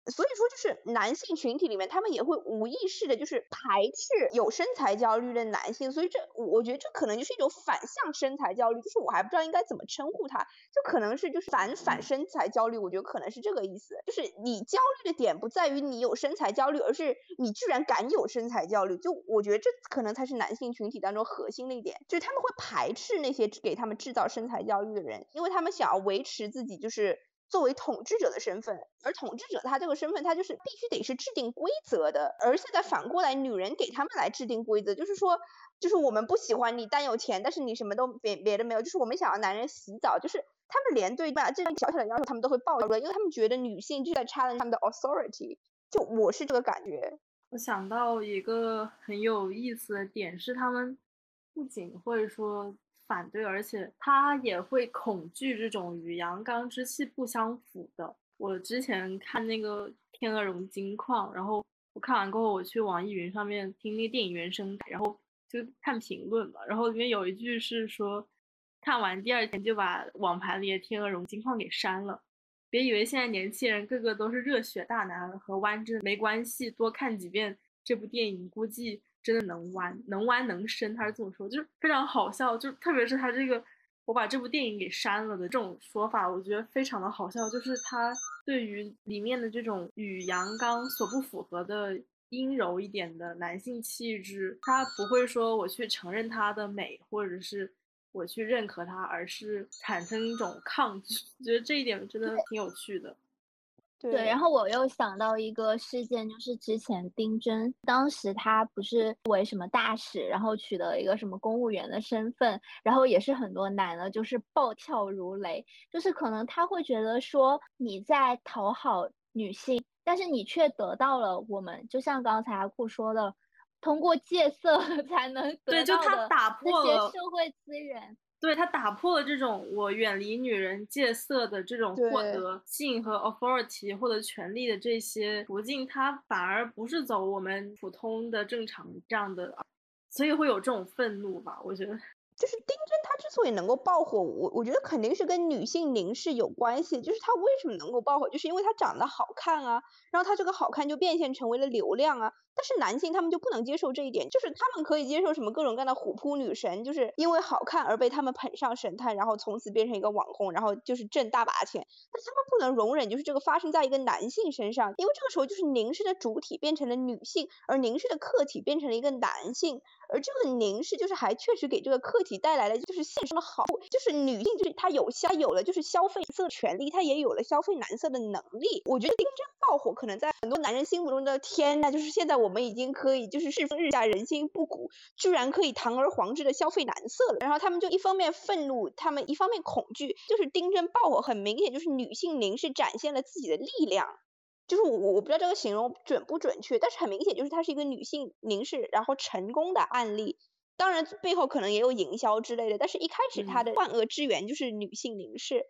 所以说，就是男性群体里面，他们也会无意识的，就是排斥有身材焦虑的男性。所以这，我觉得这可能就是一种反向身材焦虑，就是我还不知道应该怎么称呼它，就可能是就是反反身材焦虑。我觉得可能是这个意思，就是你焦虑的点不在于你有身材焦虑，而是你居然敢有身材焦虑。就我觉得这可能才是男性群体当中核心的一点，就是他们会排斥那些给他们制造身材焦虑的人，因为他们想要维持自己就是。作为统治者的身份，而统治者他这个身份，他就是必须得是制定规则的。而现在反过来，女人给他们来制定规则，就是说，就是我们不喜欢你，但有钱，但是你什么都别别的没有，就是我们想要男人洗澡，就是他们连对吧这样小小的要求他们都会抱怨，因为他们觉得女性就在 challenge 他们的 authority。就我是这个感觉。我想到一个很有意思的点是，他们不仅会说。反对，而且他也会恐惧这种与阳刚之气不相符的。我之前看那个《天鹅绒金矿》，然后我看完过后，我去网易云上面听那个电影原声，然后就看评论嘛。然后里面有一句是说，看完第二天就把网盘里的《天鹅绒金矿》给删了。别以为现在年轻人个个都是热血大男，和弯真没关系，多看几遍这部电影，估计。真的能弯，能弯能伸，他是这么说，就是非常好笑，就特别是他这个我把这部电影给删了的这种说法，我觉得非常的好笑，就是他对于里面的这种与阳刚所不符合的阴柔一点的男性气质，他不会说我去承认他的美，或者是我去认可他，而是产生一种抗拒，我觉得这一点真的挺有趣的。对，然后我又想到一个事件，就是之前丁真，当时他不是为什么大使，然后取得一个什么公务员的身份，然后也是很多男的，就是暴跳如雷，就是可能他会觉得说你在讨好女性，但是你却得到了我们，就像刚才阿库说的，通过戒色 <laughs> 才能得到的那些社会资源。对他打破了这种我远离女人戒色的这种获得性和 authority 获得权利的这些途径，他反而不是走我们普通的正常这样的，所以会有这种愤怒吧？我觉得。就是丁真，她之所以能够爆火，我我觉得肯定是跟女性凝视有关系。就是她为什么能够爆火，就是因为她长得好看啊，然后她这个好看就变现成为了流量啊。但是男性他们就不能接受这一点，就是他们可以接受什么各种各样的虎扑女神，就是因为好看而被他们捧上神坛，然后从此变成一个网红，然后就是挣大把钱。但他们不能容忍就是这个发生在一个男性身上，因为这个时候就是凝视的主体变成了女性，而凝视的客体变成了一个男性。而这个凝视就是还确实给这个客体带来了就是现实的好处，就是女性就是她有消有了就是消费色权利，她也有了消费男色的能力。我觉得丁真爆火可能在很多男人心目中的天呐，就是现在我们已经可以就是世风日下人心不古，居然可以堂而皇之的消费男色了。然后他们就一方面愤怒，他们一方面恐惧，就是丁真爆火很明显就是女性凝视展现了自己的力量。就是我我不知道这个形容准不准确，但是很明显就是它是一个女性凝视然后成功的案例，当然背后可能也有营销之类的，但是一开始它的万恶之源就是女性凝视，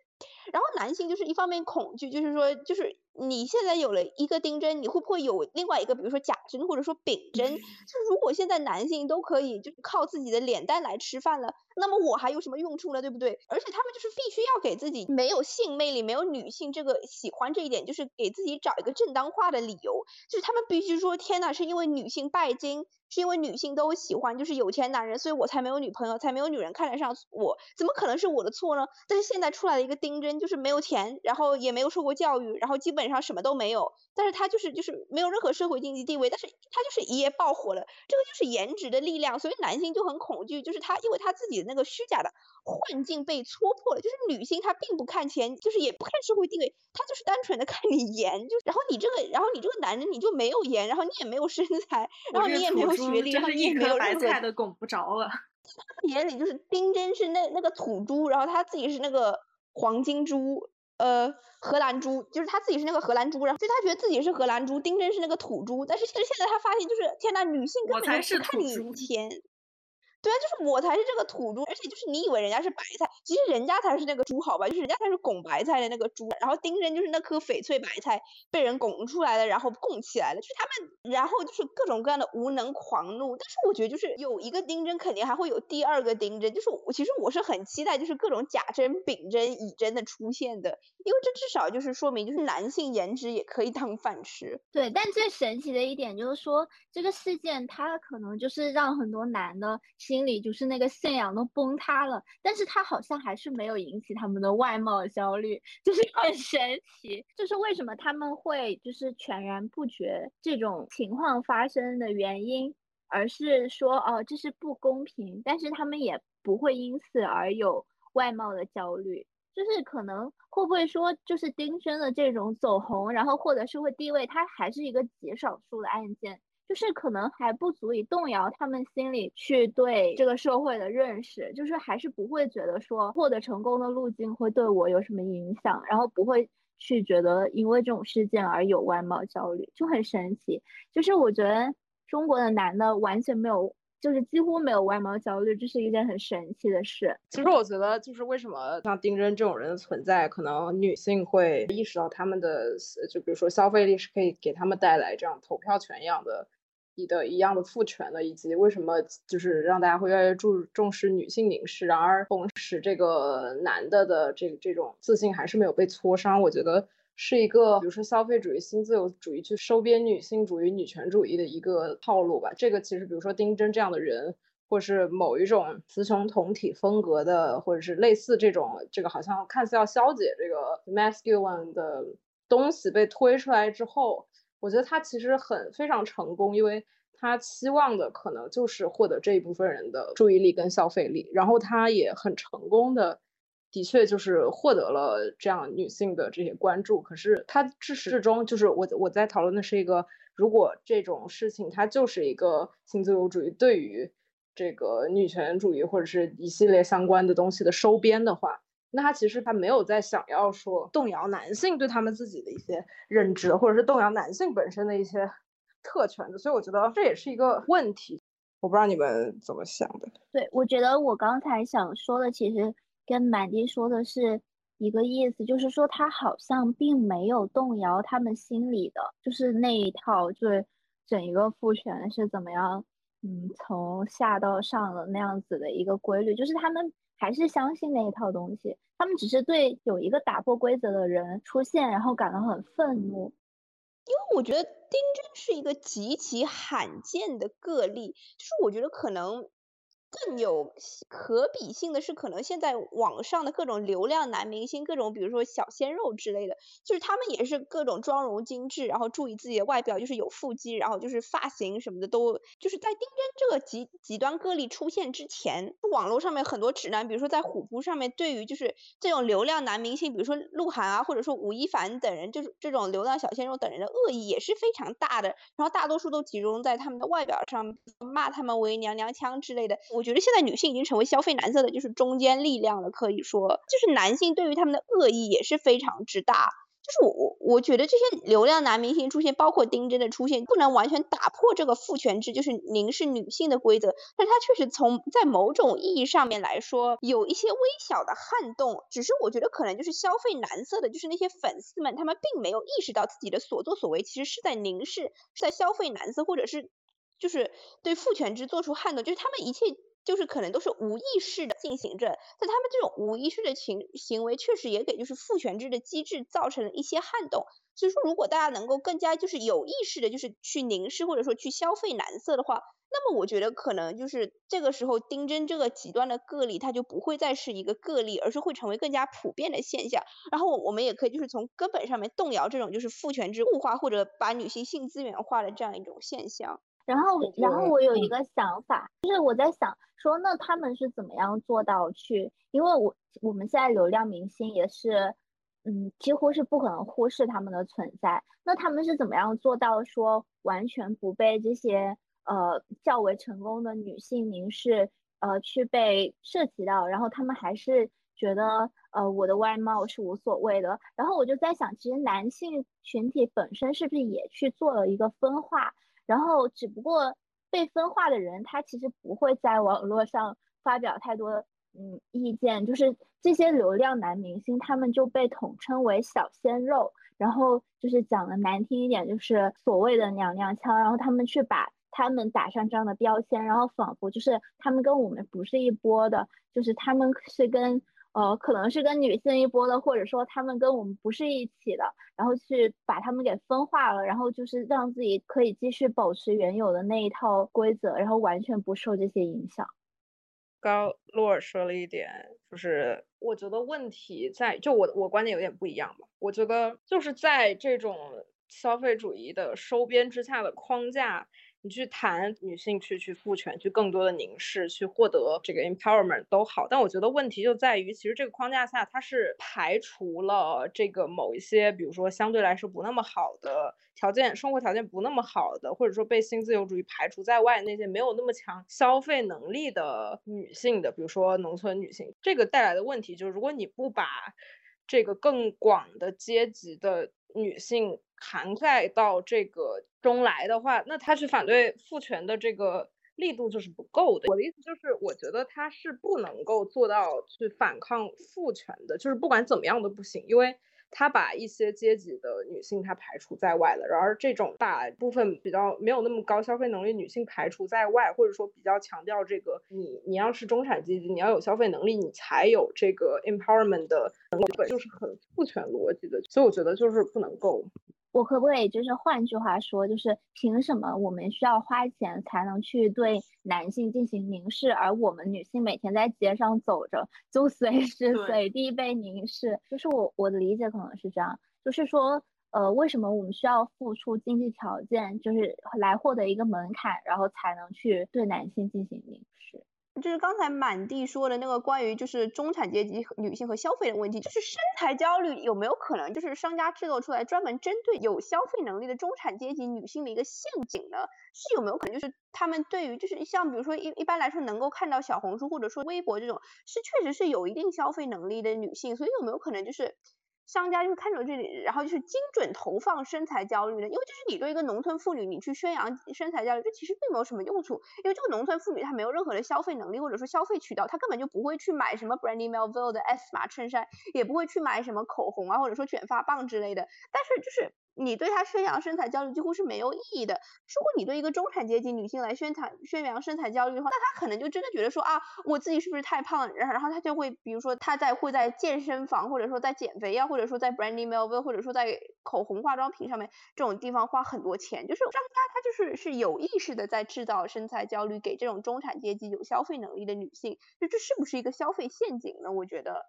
然后男性就是一方面恐惧，就是说就是。你现在有了一个丁真，你会不会有另外一个，比如说甲真或者说丙真？就是如果现在男性都可以就是靠自己的脸蛋来吃饭了，那么我还有什么用处呢？对不对？而且他们就是必须要给自己没有性魅力、没有女性这个喜欢这一点，就是给自己找一个正当化的理由，就是他们必须说天呐，是因为女性拜金，是因为女性都喜欢就是有钱男人，所以我才没有女朋友，才没有女人看得上我，怎么可能是我的错呢？但是现在出来了一个丁真，就是没有钱，然后也没有受过教育，然后基本。上什么都没有，但是他就是就是没有任何社会经济地位，但是他就是一夜爆火了，这个就是颜值的力量，所以男性就很恐惧，就是他因为他自己的那个虚假的幻境被戳破了，就是女性她并不看钱，就是也不看社会地位，她就是单纯的看你颜，就然后你这个然后你这个男人你就没有颜，然后你也没有身材，然后你也没有学历，然后你也没有任何的拱不着了，<laughs> 眼里就是丁真是那那个土猪，然后他自己是那个黄金猪。呃，荷兰猪就是他自己是那个荷兰猪，然后所以他觉得自己是荷兰猪，丁真是那个土猪，但是其实现在他发现就是天呐，女性根本就不看你钱。对啊，就是我才是这个土猪，而且就是你以为人家是白菜，其实人家才是那个猪，好吧？就是人家才是拱白菜的那个猪，然后丁真就是那颗翡翠白菜被人拱出来了，然后供起来了，就是他们，然后就是各种各样的无能狂怒。但是我觉得就是有一个丁真，肯定还会有第二个丁真，就是我其实我是很期待就是各种甲真、丙真、乙真的出现的，因为这至少就是说明就是男性颜值也可以当饭吃。对，但最神奇的一点就是说这个事件它可能就是让很多男的。心里就是那个信仰都崩塌了，但是他好像还是没有引起他们的外貌焦虑，就是 <laughs> 很神奇。就是为什么他们会就是全然不觉这种情况发生的原因，而是说哦这是不公平，但是他们也不会因此而有外貌的焦虑。就是可能会不会说就是丁真的这种走红，然后获得社会地位，他还是一个极少数的案件。就是可能还不足以动摇他们心里去对这个社会的认识，就是还是不会觉得说获得成功的路径会对我有什么影响，然后不会去觉得因为这种事件而有外貌焦虑，就很神奇。就是我觉得中国的男的完全没有，就是几乎没有外貌焦虑，这是一件很神奇的事。其实我觉得就是为什么像丁真这种人的存在，可能女性会意识到他们的，就比如说消费力是可以给他们带来这样投票权一样的。你的一样的父权的，以及为什么就是让大家会越来越注重视女性凝视，然而同时这个男的的这这种自信还是没有被挫伤，我觉得是一个比如说消费主义、新自由主义去收编女性主义、女权主义的一个套路吧。这个其实比如说丁真这样的人，或是某一种雌雄同体风格的，或者是类似这种这个好像看似要消解这个 masculine 的东西被推出来之后。我觉得他其实很非常成功，因为他期望的可能就是获得这一部分人的注意力跟消费力，然后他也很成功的的确就是获得了这样女性的这些关注。可是他至始至终就是我我在讨论的是一个，如果这种事情它就是一个性自由主义对于这个女权主义或者是一系列相关的东西的收编的话，那他其实他没有在想要说动摇男性对他们自己的一些认知，或者是动摇男性本身的一些特权的。所以我觉得这也是一个问题。我不知道你们怎么想的。对，我觉得我刚才想说的，其实跟满地说的是一个意思，就是说他好像并没有动摇他们心里的，就是那一套，就是整一个父权是怎么样，嗯，从下到上的那样子的一个规律，就是他们还是相信那一套东西，他们只是对有一个打破规则的人出现，然后感到很愤怒。因为我觉得丁真是一个极其罕见的个例，就是我觉得可能。更有可比性的是，可能现在网上的各种流量男明星，各种比如说小鲜肉之类的，就是他们也是各种妆容精致，然后注意自己的外表，就是有腹肌，然后就是发型什么的都，就是在丁真这个极极端个例出现之前，网络上面很多直男，比如说在虎扑上面，对于就是这种流量男明星，比如说鹿晗啊，或者说吴亦凡等人，就是这种流量小鲜肉等人的恶意也是非常大的，然后大多数都集中在他们的外表上，骂他们为娘娘腔之类的。我觉得现在女性已经成为消费男色的，就是中坚力量了。可以说，就是男性对于他们的恶意也是非常之大。就是我我我觉得这些流量男明星出现，包括丁真的出现，不能完全打破这个父权制，就是凝视女性的规则。但是它确实从在某种意义上面来说，有一些微小的撼动。只是我觉得可能就是消费男色的，就是那些粉丝们，他们并没有意识到自己的所作所为其实是在凝视，是在消费男色，或者是就是对父权制做出撼动，就是他们一切。就是可能都是无意识的进行着，但他们这种无意识的行行为，确实也给就是父权制的机制造成了一些撼动。所以说，如果大家能够更加就是有意识的，就是去凝视或者说去消费男色的话，那么我觉得可能就是这个时候丁真这个极端的个例，它就不会再是一个个例，而是会成为更加普遍的现象。然后我们也可以就是从根本上面动摇这种就是父权制物化或者把女性性资源化的这样一种现象。然后，然后我有一个想法，就是我在想说，那他们是怎么样做到去？因为我我们现在流量明星也是，嗯，几乎是不可能忽视他们的存在。那他们是怎么样做到说完全不被这些呃较为成功的女性凝视呃去被涉及到？然后他们还是觉得呃我的外貌是无所谓的。然后我就在想，其实男性群体本身是不是也去做了一个分化？然后，只不过被分化的人，他其实不会在网络上发表太多嗯意见，就是这些流量男明星，他们就被统称为小鲜肉，然后就是讲的难听一点，就是所谓的娘娘腔，然后他们去把他们打上这样的标签，然后仿佛就是他们跟我们不是一波的，就是他们是跟。呃，可能是跟女性一波的，或者说他们跟我们不是一起的，然后去把他们给分化了，然后就是让自己可以继续保持原有的那一套规则，然后完全不受这些影响。刚洛尔说了一点，就是我觉得问题在，就我我观点有点不一样吧，我觉得就是在这种消费主义的收编之下的框架。你去谈女性去去赋权，去更多的凝视，去获得这个 empowerment 都好，但我觉得问题就在于，其实这个框架下它是排除了这个某一些，比如说相对来说不那么好的条件，生活条件不那么好的，或者说被新自由主义排除在外那些没有那么强消费能力的女性的，比如说农村女性，这个带来的问题就是，如果你不把这个更广的阶级的女性。涵盖到这个中来的话，那他去反对父权的这个力度就是不够的。我的意思就是，我觉得他是不能够做到去反抗父权的，就是不管怎么样都不行，因为。他把一些阶级的女性他排除在外了，然而这种把部分比较没有那么高消费能力女性排除在外，或者说比较强调这个你你要是中产阶级，你要有消费能力，你才有这个 empowerment 的能力，就是很父权逻辑的，所以我觉得就是不能够。我可不可以就是换句话说，就是凭什么我们需要花钱才能去对男性进行凝视，而我们女性每天在街上走着就随 <laughs> 时随地被凝视？就是我我的理解可能是这样，就是说，呃，为什么我们需要付出经济条件，就是来获得一个门槛，然后才能去对男性进行凝视？就是刚才满地说的那个关于就是中产阶级女性和消费的问题，就是身材焦虑有没有可能就是商家制造出来专门针对有消费能力的中产阶级女性的一个陷阱呢？是有没有可能就是他们对于就是像比如说一一般来说能够看到小红书或者说微博这种是确实是有一定消费能力的女性，所以有没有可能就是？商家就是看着这里，然后就是精准投放身材焦虑的，因为就是你对一个农村妇女，你去宣扬身材焦虑，这其实并没有什么用处，因为这个农村妇女她没有任何的消费能力或者说消费渠道，她根本就不会去买什么 Brandy Melville 的 S 码衬衫，也不会去买什么口红啊或者说卷发棒之类的，但是就是。你对他宣扬身材焦虑几乎是没有意义的。如果你对一个中产阶级女性来宣传宣扬身材焦虑的话，那她可能就真的觉得说啊，我自己是不是太胖？然后然后她就会，比如说她在会在健身房，或者说在减肥呀，或者说在 Brandy Melville，或者说在口红化妆品上面这种地方花很多钱。就是商家他就是是有意识的在制造身材焦虑给这种中产阶级有消费能力的女性。就这是不是一个消费陷阱呢？我觉得。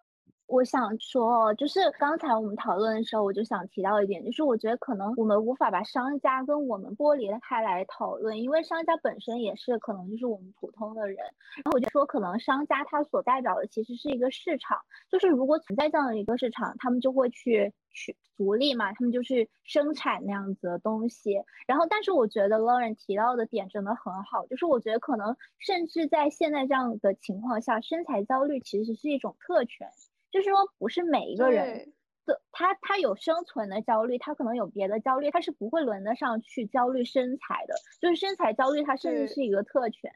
我想说，就是刚才我们讨论的时候，我就想提到一点，就是我觉得可能我们无法把商家跟我们剥离开来讨论，因为商家本身也是可能就是我们普通的人。然后我就说，可能商家他所代表的其实是一个市场，就是如果存在这样的一个市场，他们就会去去逐利嘛，他们就去生产那样子的东西。然后，但是我觉得 Lauren 提到的点真的很好，就是我觉得可能甚至在现在这样的情况下，身材焦虑其实是一种特权。就是说，不是每一个人的他他有生存的焦虑，他可能有别的焦虑，他是不会轮得上去焦虑身材的。就是身材焦虑，它甚至是一个特权。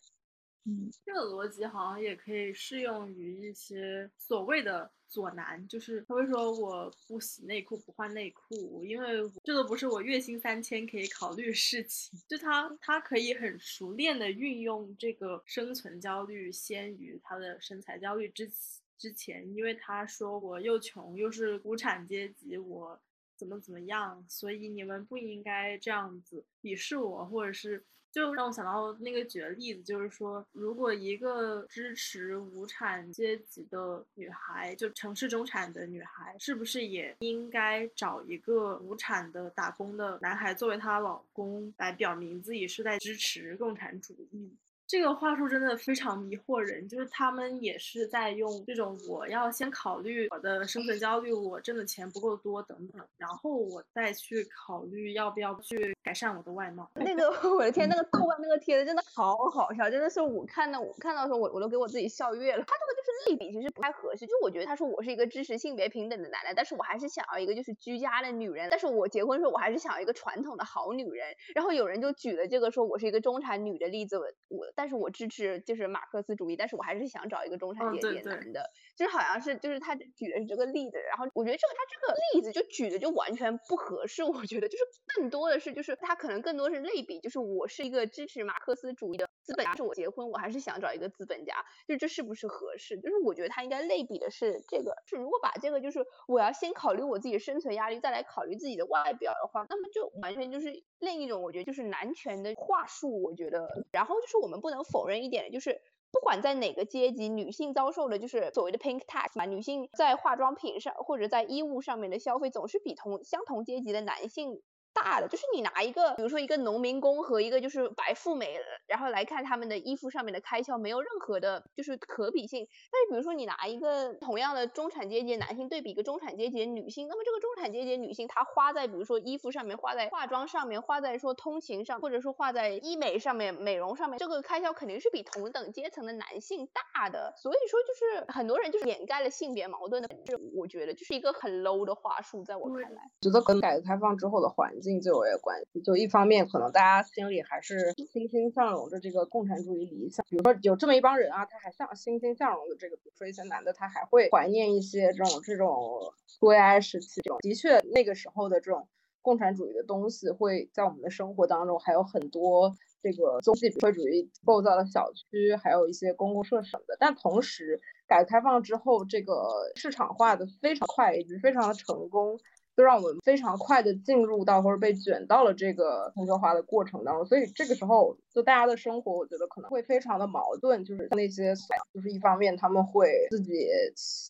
嗯，这个逻辑好像也可以适用于一些所谓的左男，就是他会说我不洗内裤不换内裤，因为这个不是我月薪三千可以考虑的事情。就他他可以很熟练的运用这个生存焦虑先于他的身材焦虑之。之前，因为他说我又穷又是无产阶级，我怎么怎么样，所以你们不应该这样子鄙视我，或者是就让我想到那个举的例子，就是说，如果一个支持无产阶级的女孩，就城市中产的女孩，是不是也应该找一个无产的打工的男孩作为她老公，来表明自己是在支持共产主义？这个话术真的非常迷惑人，就是他们也是在用这种我要先考虑我的生存焦虑，我挣的钱不够多等等，然后我再去考虑要不要去改善我的外貌。那个 <laughs> 我的天，那个豆瓣那个帖子真的好好笑，真的是我看到我看到的时候我我都给我自己笑晕了。他这个类比，其实不太合适。就我觉得他说我是一个支持性别平等的男人，但是我还是想要一个就是居家的女人，但是我结婚的时候我还是想要一个传统的好女人。然后有人就举了这个说我是一个中产女的例子，我我。但是我支持就是马克思主义，但是我还是想找一个中产阶级男的，就是好像是就是他举的是这个例子，然后我觉得这个他这个例子就举的就完全不合适，我觉得就是更多的是就是他可能更多是类比，就是我是一个支持马克思主义的资本家，是我结婚我还是想找一个资本家，就这是不是合适？就是我觉得他应该类比的是这个，是如果把这个就是我要先考虑我自己生存压力，再来考虑自己的外表的话，那么就完全就是另一种我觉得就是男权的话术，我觉得，然后就是我们不能否认一点，就是不管在哪个阶级，女性遭受的就是所谓的 pink tax 嘛，女性在化妆品上或者在衣物上面的消费，总是比同相同阶级的男性。大的就是你拿一个，比如说一个农民工和一个就是白富美，然后来看他们的衣服上面的开销，没有任何的就是可比性。但是比如说你拿一个同样的中产阶级男性对比一个中产阶级女性，那么这个中产阶级女性她花在比如说衣服上面，花在化妆上面，花在说通勤上，或者说花在医美上面、美容上面，这个开销肯定是比同等阶层的男性大的。所以说就是很多人就是掩盖了性别矛盾的，这我觉得就是一个很 low 的话术，在我看来，觉得跟改革开放之后的环境。就有也关系，就一方面可能大家心里还是欣欣向荣着这个共产主义理想，比如说有这么一帮人啊，他还像欣欣向荣的这个，比如说一些男的，他还会怀念一些这种这种苏维埃时期这种，的确那个时候的这种共产主义的东西会在我们的生活当中还有很多这个综比社会主义构造的小区，还有一些公共设施什么的。但同时，改革开放之后，这个市场化的非常快，也非常的成功。就让我们非常快的进入到或者被卷到了这个全球化的过程当中，所以这个时候就大家的生活，我觉得可能会非常的矛盾，就是那些就是一方面他们会自己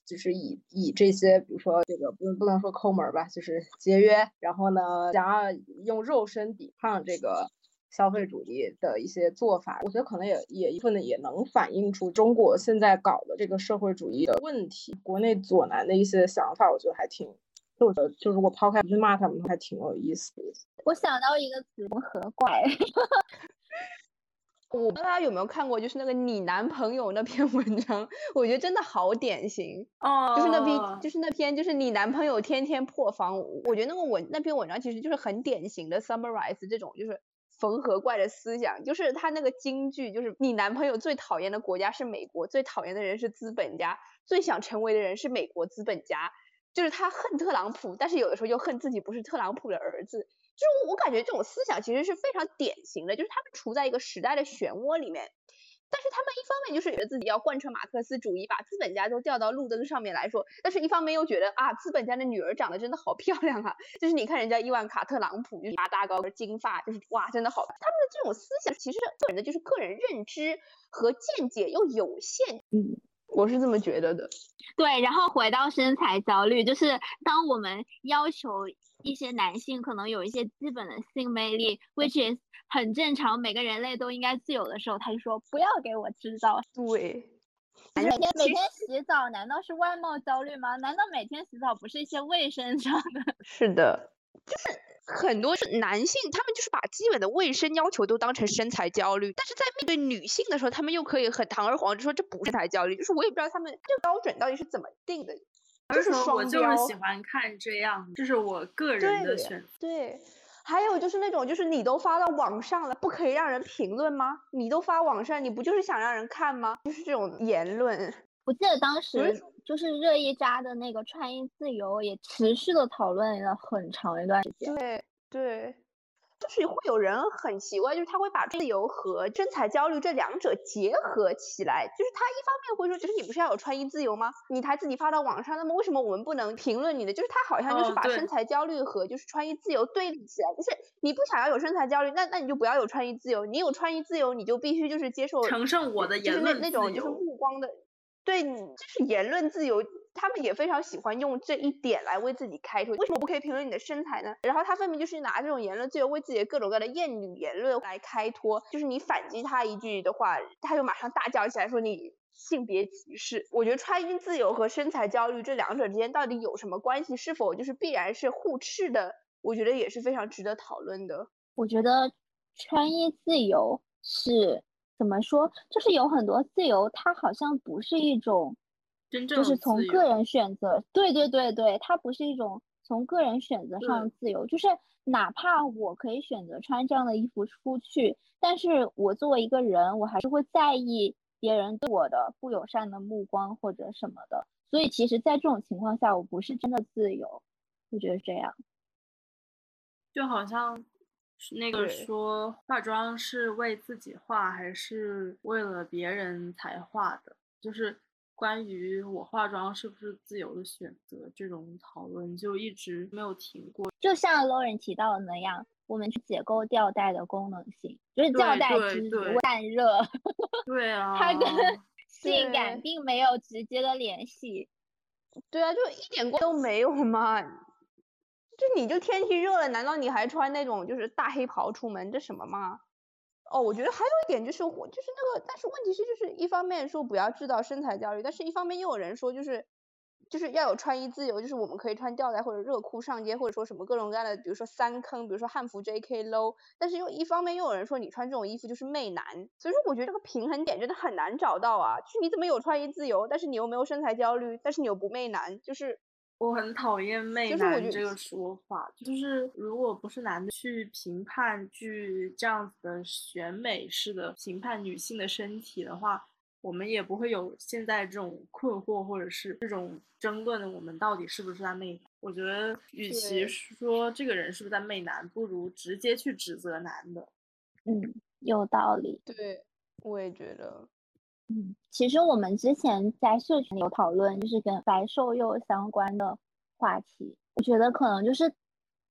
就是以以这些比如说这个不不能说抠门吧，就是节约，然后呢想要用肉身抵抗这个。消费主义的一些做法，我觉得可能也也一部分也能反映出中国现在搞的这个社会主义的问题。国内左南的一些想法，我觉得还挺，就我觉得就如果抛开不去骂他们，还挺有意思的。我想到一个词，缝合怪。<laughs> 我不知道大家有没有看过，就是那个你男朋友那篇文章，我觉得真的好典型哦，就是那篇，就是那篇，就是你男朋友天天破防。我觉得那个文那篇文章其实就是很典型的 summarize 这种就是缝合怪的思想，就是他那个金句，就是你男朋友最讨厌的国家是美国，最讨厌的人是资本家，最想成为的人是美国资本家，就是他恨特朗普，但是有的时候又恨自己不是特朗普的儿子。就是我感觉这种思想其实是非常典型的，就是他们处在一个时代的漩涡里面，但是他们一方面就是觉得自己要贯彻马克思主义，把资本家都调到路灯上面来说，但是一方面又觉得啊，资本家的女儿长得真的好漂亮啊，就是你看人家伊万卡特朗普，就是大高个金发，就是哇，真的好。他们的这种思想其实个人的就是个人认知和见解又有限，嗯，我是这么觉得的。对，然后回到身材焦虑，就是当我们要求。一些男性可能有一些基本的性魅力，which is 很正常，每个人类都应该自有的时候，他就说不要给我制造。对，每天每天洗澡，难道是外貌焦虑吗？难道每天洗澡不是一些卫生上的？是的，就 <laughs> 是很多是男性，他们就是把基本的卫生要求都当成身材焦虑，但是在面对女性的时候，他们又可以很堂而皇之说这不是身材焦虑，就是我也不知道他们这标准到底是怎么定的。就是我就是喜欢看这样，这是我个人的选择。对，还有就是那种，就是你都发到网上了，不可以让人评论吗？你都发网上，你不就是想让人看吗？就是这种言论。我记得当时就是热依扎的那个穿衣自由，也持续的讨论了很长一段时间。对对。就是会有人很奇怪，就是他会把自由和身材焦虑这两者结合起来。就是他一方面会说，就是你不是要有穿衣自由吗？你才自己发到网上，那么为什么我们不能评论你的？就是他好像就是把身材焦虑和就是穿衣自由对立起来。就是你不想要有身材焦虑，那那你就不要有穿衣自由。你有穿衣自由，你就必须就是接受承受我的言论那种就是目光的，对，就是言论自由。他们也非常喜欢用这一点来为自己开脱。为什么不可以评论你的身材呢？然后他分明就是拿这种言论自由为自己的各种各样的厌女言论来开脱。就是你反击他一句的话，他就马上大叫起来说你性别歧视。我觉得穿衣自由和身材焦虑这两者之间到底有什么关系？是否就是必然是互斥的？我觉得也是非常值得讨论的。我觉得穿衣自由是怎么说？就是有很多自由，它好像不是一种。真正就是从个人选择，对对对对，它不是一种从个人选择上的自由，就是哪怕我可以选择穿这样的衣服出去，但是我作为一个人，我还是会在意别人对我的不友善的目光或者什么的，所以其实，在这种情况下，我不是真的自由，我觉得这样，就好像那个说化妆是为自己化还是为了别人才化的，就是。关于我化妆是不是自由的选择这种讨论就一直没有停过。就像 Lauren 提到的那样，我们去解构吊带的功能性，就是吊带只散热。对 <laughs> 啊，它 <laughs> 跟性感并没有直接的联系。对啊，就一点关都没有嘛。就你就天气热了，难道你还穿那种就是大黑袍出门？这什么吗？哦，我觉得还有一点就是我就是那个，但是问题是就是一方面说不要制造身材焦虑，但是一方面又有人说就是就是要有穿衣自由，就是我们可以穿吊带或者热裤上街，或者说什么各种各样的，比如说三坑，比如说汉服 JK low，但是又一方面又有人说你穿这种衣服就是媚男，所以说我觉得这个平衡点真的很难找到啊，就是你怎么有穿衣自由，但是你又没有身材焦虑，但是你又不媚男，就是。我很讨厌“媚男”这个说法，就是如果不是男的去评判、去这样子的选美式的评判女性的身体的话，我们也不会有现在这种困惑或者是这种争论。我们到底是不是在媚男？我觉得，与其说这个人是不是在媚男，不如直接去指责男的。嗯，有道理。对，我也觉得。嗯，其实我们之前在社群有讨论，就是跟白瘦幼相关的话题。我觉得可能就是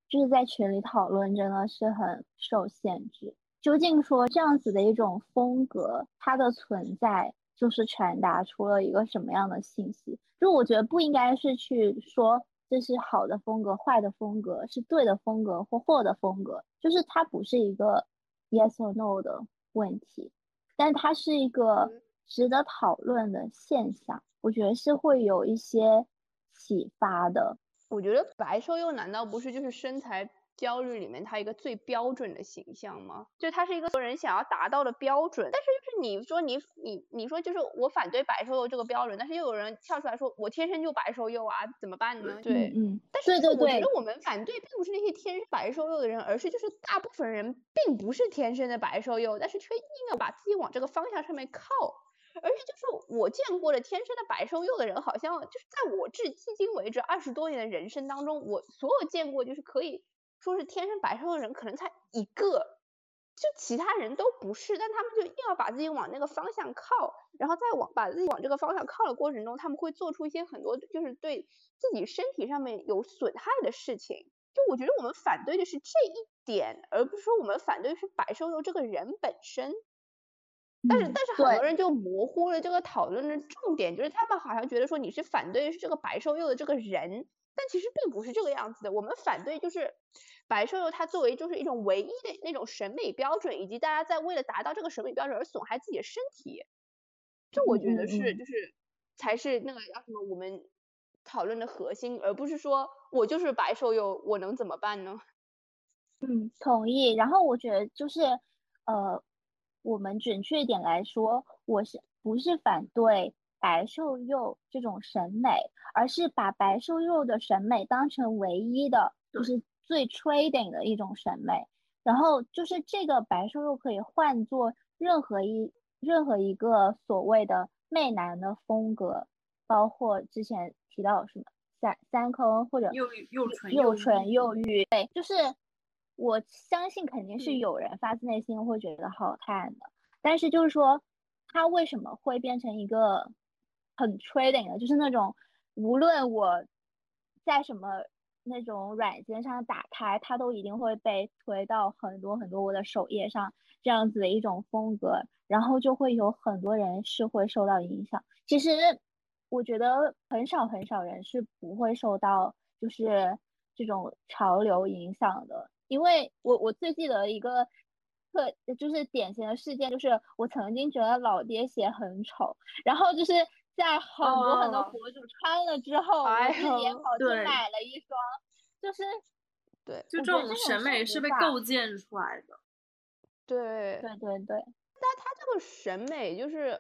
就是在群里讨论，真的是很受限制。究竟说这样子的一种风格，它的存在就是传达出了一个什么样的信息？就我觉得不应该是去说这是好的风格、坏的风格，是对的风格或错的风格，就是它不是一个 yes or no 的问题，但它是一个值得讨论的现象，我觉得是会有一些启发的。我觉得白瘦幼难道不是就是身材？焦虑里面，它一个最标准的形象吗？就它是一个人想要达到的标准。但是就是你说你你你说就是我反对白瘦幼这个标准，但是又有人跳出来说我天生就白瘦幼啊，怎么办呢？对，嗯，但是我觉得我们反对并不是那些天生白瘦幼的人，而是就是大部分人并不是天生的白瘦幼，但是却硬要把自己往这个方向上面靠。而且就是我见过的天生的白瘦幼的人，好像就是在我至迄今为止二十多年的人生当中，我所有见过就是可以。说是天生白瘦的人可能才一个，就其他人都不是，但他们就硬要把自己往那个方向靠，然后再往把自己往这个方向靠的过程中，他们会做出一些很多就是对自己身体上面有损害的事情。就我觉得我们反对的是这一点，而不是说我们反对是白瘦幼这个人本身。但是但是很多人就模糊了这个讨论的重点，就是他们好像觉得说你是反对是这个白瘦幼的这个人。但其实并不是这个样子的，我们反对就是白瘦幼，它作为就是一种唯一的那种审美标准，以及大家在为了达到这个审美标准而损害自己的身体，这我觉得是就是才是那个叫什么我们讨论的核心，而不是说我就是白瘦幼，我能怎么办呢？嗯，同意。然后我觉得就是呃，我们准确一点来说，我是不是反对？白瘦幼这种审美，而是把白瘦幼的审美当成唯一的，就是最 trading 的一种审美。然后就是这个白瘦幼可以换做任何一任何一个所谓的媚男的风格，包括之前提到什么三三坑或者又又纯又纯又欲，对，就是我相信肯定是有人发自内心会觉得好看的，但是就是说它为什么会变成一个？很 trading 的，就是那种无论我在什么那种软件上打开，它都一定会被推到很多很多我的首页上，这样子的一种风格，然后就会有很多人是会受到影响。其实我觉得很少很少人是不会受到就是这种潮流影响的，因为我我最记得一个特就是典型的事件，就是我曾经觉得老爹鞋很丑，然后就是。在很多很多博主穿了之后，我自己也跑去买了一双，就是对，就这种审美是被构建出来的。对对对对，但他这个审美就是。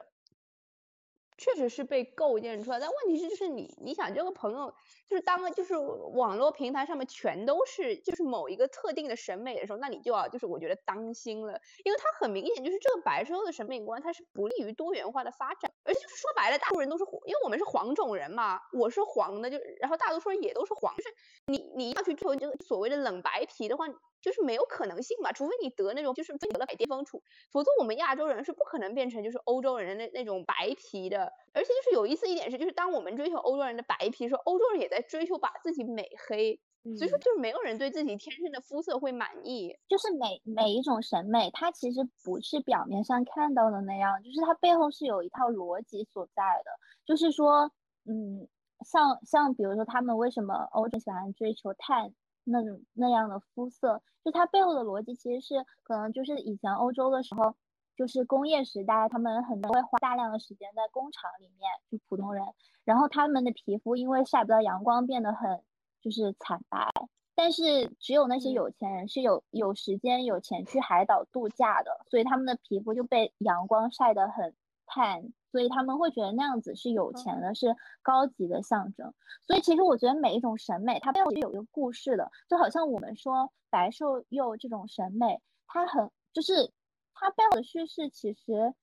确实是被构建出来，但问题是，就是你你想这个朋友，就是当个就是网络平台上面全都是就是某一个特定的审美的时候，那你就要就是我觉得当心了，因为它很明显就是这个白瘦的审美观，它是不利于多元化的发展，而且就是说白了，大部分人都是因为我们是黄种人嘛，我是黄的，就然后大多数人也都是黄，就是你你要去追求这个所谓的冷白皮的话。就是没有可能性嘛，除非你得那种就是得了白癜风处，否则我们亚洲人是不可能变成就是欧洲人的那那种白皮的。而且就是有意思一点是，就是当我们追求欧洲人的白皮的时候，欧洲人也在追求把自己美黑。所以说就是没有人对自己天生的肤色会满意。就是每每一种审美，它其实不是表面上看到的那样，就是它背后是有一套逻辑所在的。就是说，嗯，像像比如说他们为什么欧洲喜欢追求碳？那种那样的肤色，就它背后的逻辑其实是可能就是以前欧洲的时候，就是工业时代，他们很多会花大量的时间在工厂里面，就普通人，然后他们的皮肤因为晒不到阳光变得很就是惨白，但是只有那些有钱人是有有时间有钱去海岛度假的，所以他们的皮肤就被阳光晒得很碳。所以他们会觉得那样子是有钱的，是高级的象征。所以其实我觉得每一种审美，它背后是有一个故事的。就好像我们说白瘦幼这种审美，它很就是它背后的叙事，其实，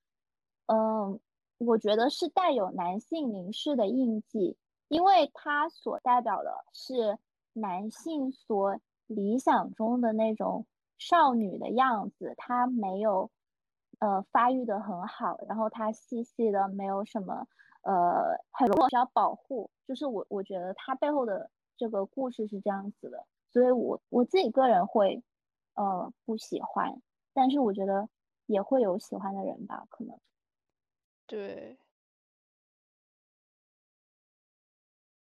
嗯，我觉得是带有男性凝视的印记，因为它所代表的是男性所理想中的那种少女的样子，它没有。呃，发育的很好，然后它细细的，没有什么，呃，很弱，需要保护。就是我，我觉得它背后的这个故事是这样子的，所以我我自己个人会，呃，不喜欢，但是我觉得也会有喜欢的人吧，可能。对。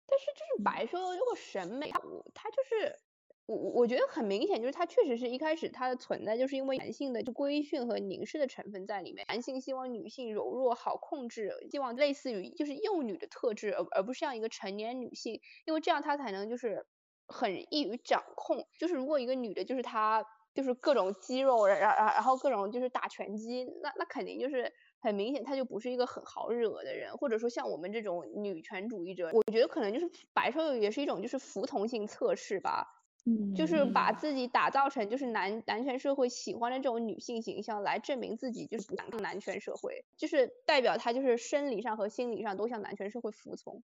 但是就是白瘦幼这个审美，它就是。我我觉得很明显，就是它确实是一开始它的存在，就是因为男性的就规训和凝视的成分在里面。男性希望女性柔弱好控制，希望类似于就是幼女的特质，而而不是像一个成年女性，因为这样她才能就是很易于掌控。就是如果一个女的，就是她就是各种肌肉，然然然后各种就是打拳击，那那肯定就是很明显，她就不是一个很好惹的人。或者说像我们这种女权主义者，我觉得可能就是白瘦也是一种就是服从性测试吧。嗯，就是把自己打造成就是男男权社会喜欢的这种女性形象，来证明自己就是不像男权社会，就是代表他就是生理上和心理上都向男权社会服从。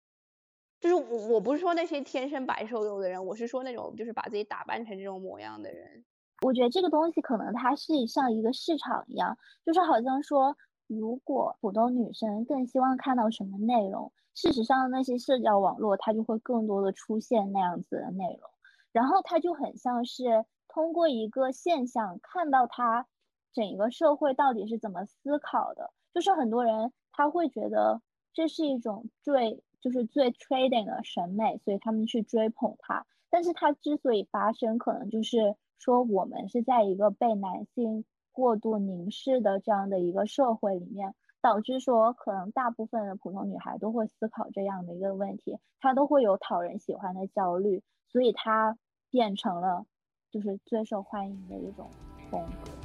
就是我我不是说那些天生白瘦幼的人，我是说那种就是把自己打扮成这种模样的人。我觉得这个东西可能它是像一个市场一样，就是好像说，如果普通女生更希望看到什么内容，事实上那些社交网络它就会更多的出现那样子的内容。然后它就很像是通过一个现象看到它整个社会到底是怎么思考的，就是很多人他会觉得这是一种最就是最 trading 的审美，所以他们去追捧它。但是它之所以发生，可能就是说我们是在一个被男性过度凝视的这样的一个社会里面，导致说可能大部分的普通女孩都会思考这样的一个问题，她都会有讨人喜欢的焦虑。所以她变成了就是最受欢迎的一种风格。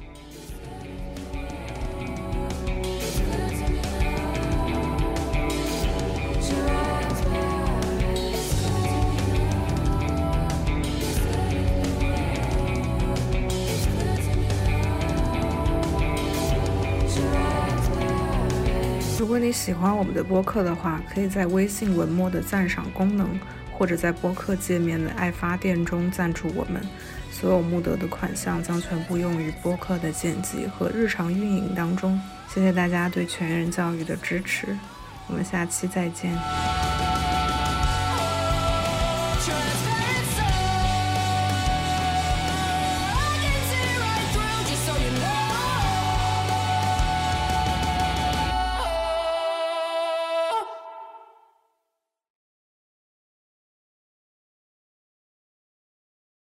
如果你喜欢我们的播客的话，可以在微信文末的赞赏功能。或者在播客界面的爱发电中赞助我们，所有募得的款项将全部用于播客的剪辑和日常运营当中。谢谢大家对全人教育的支持，我们下期再见。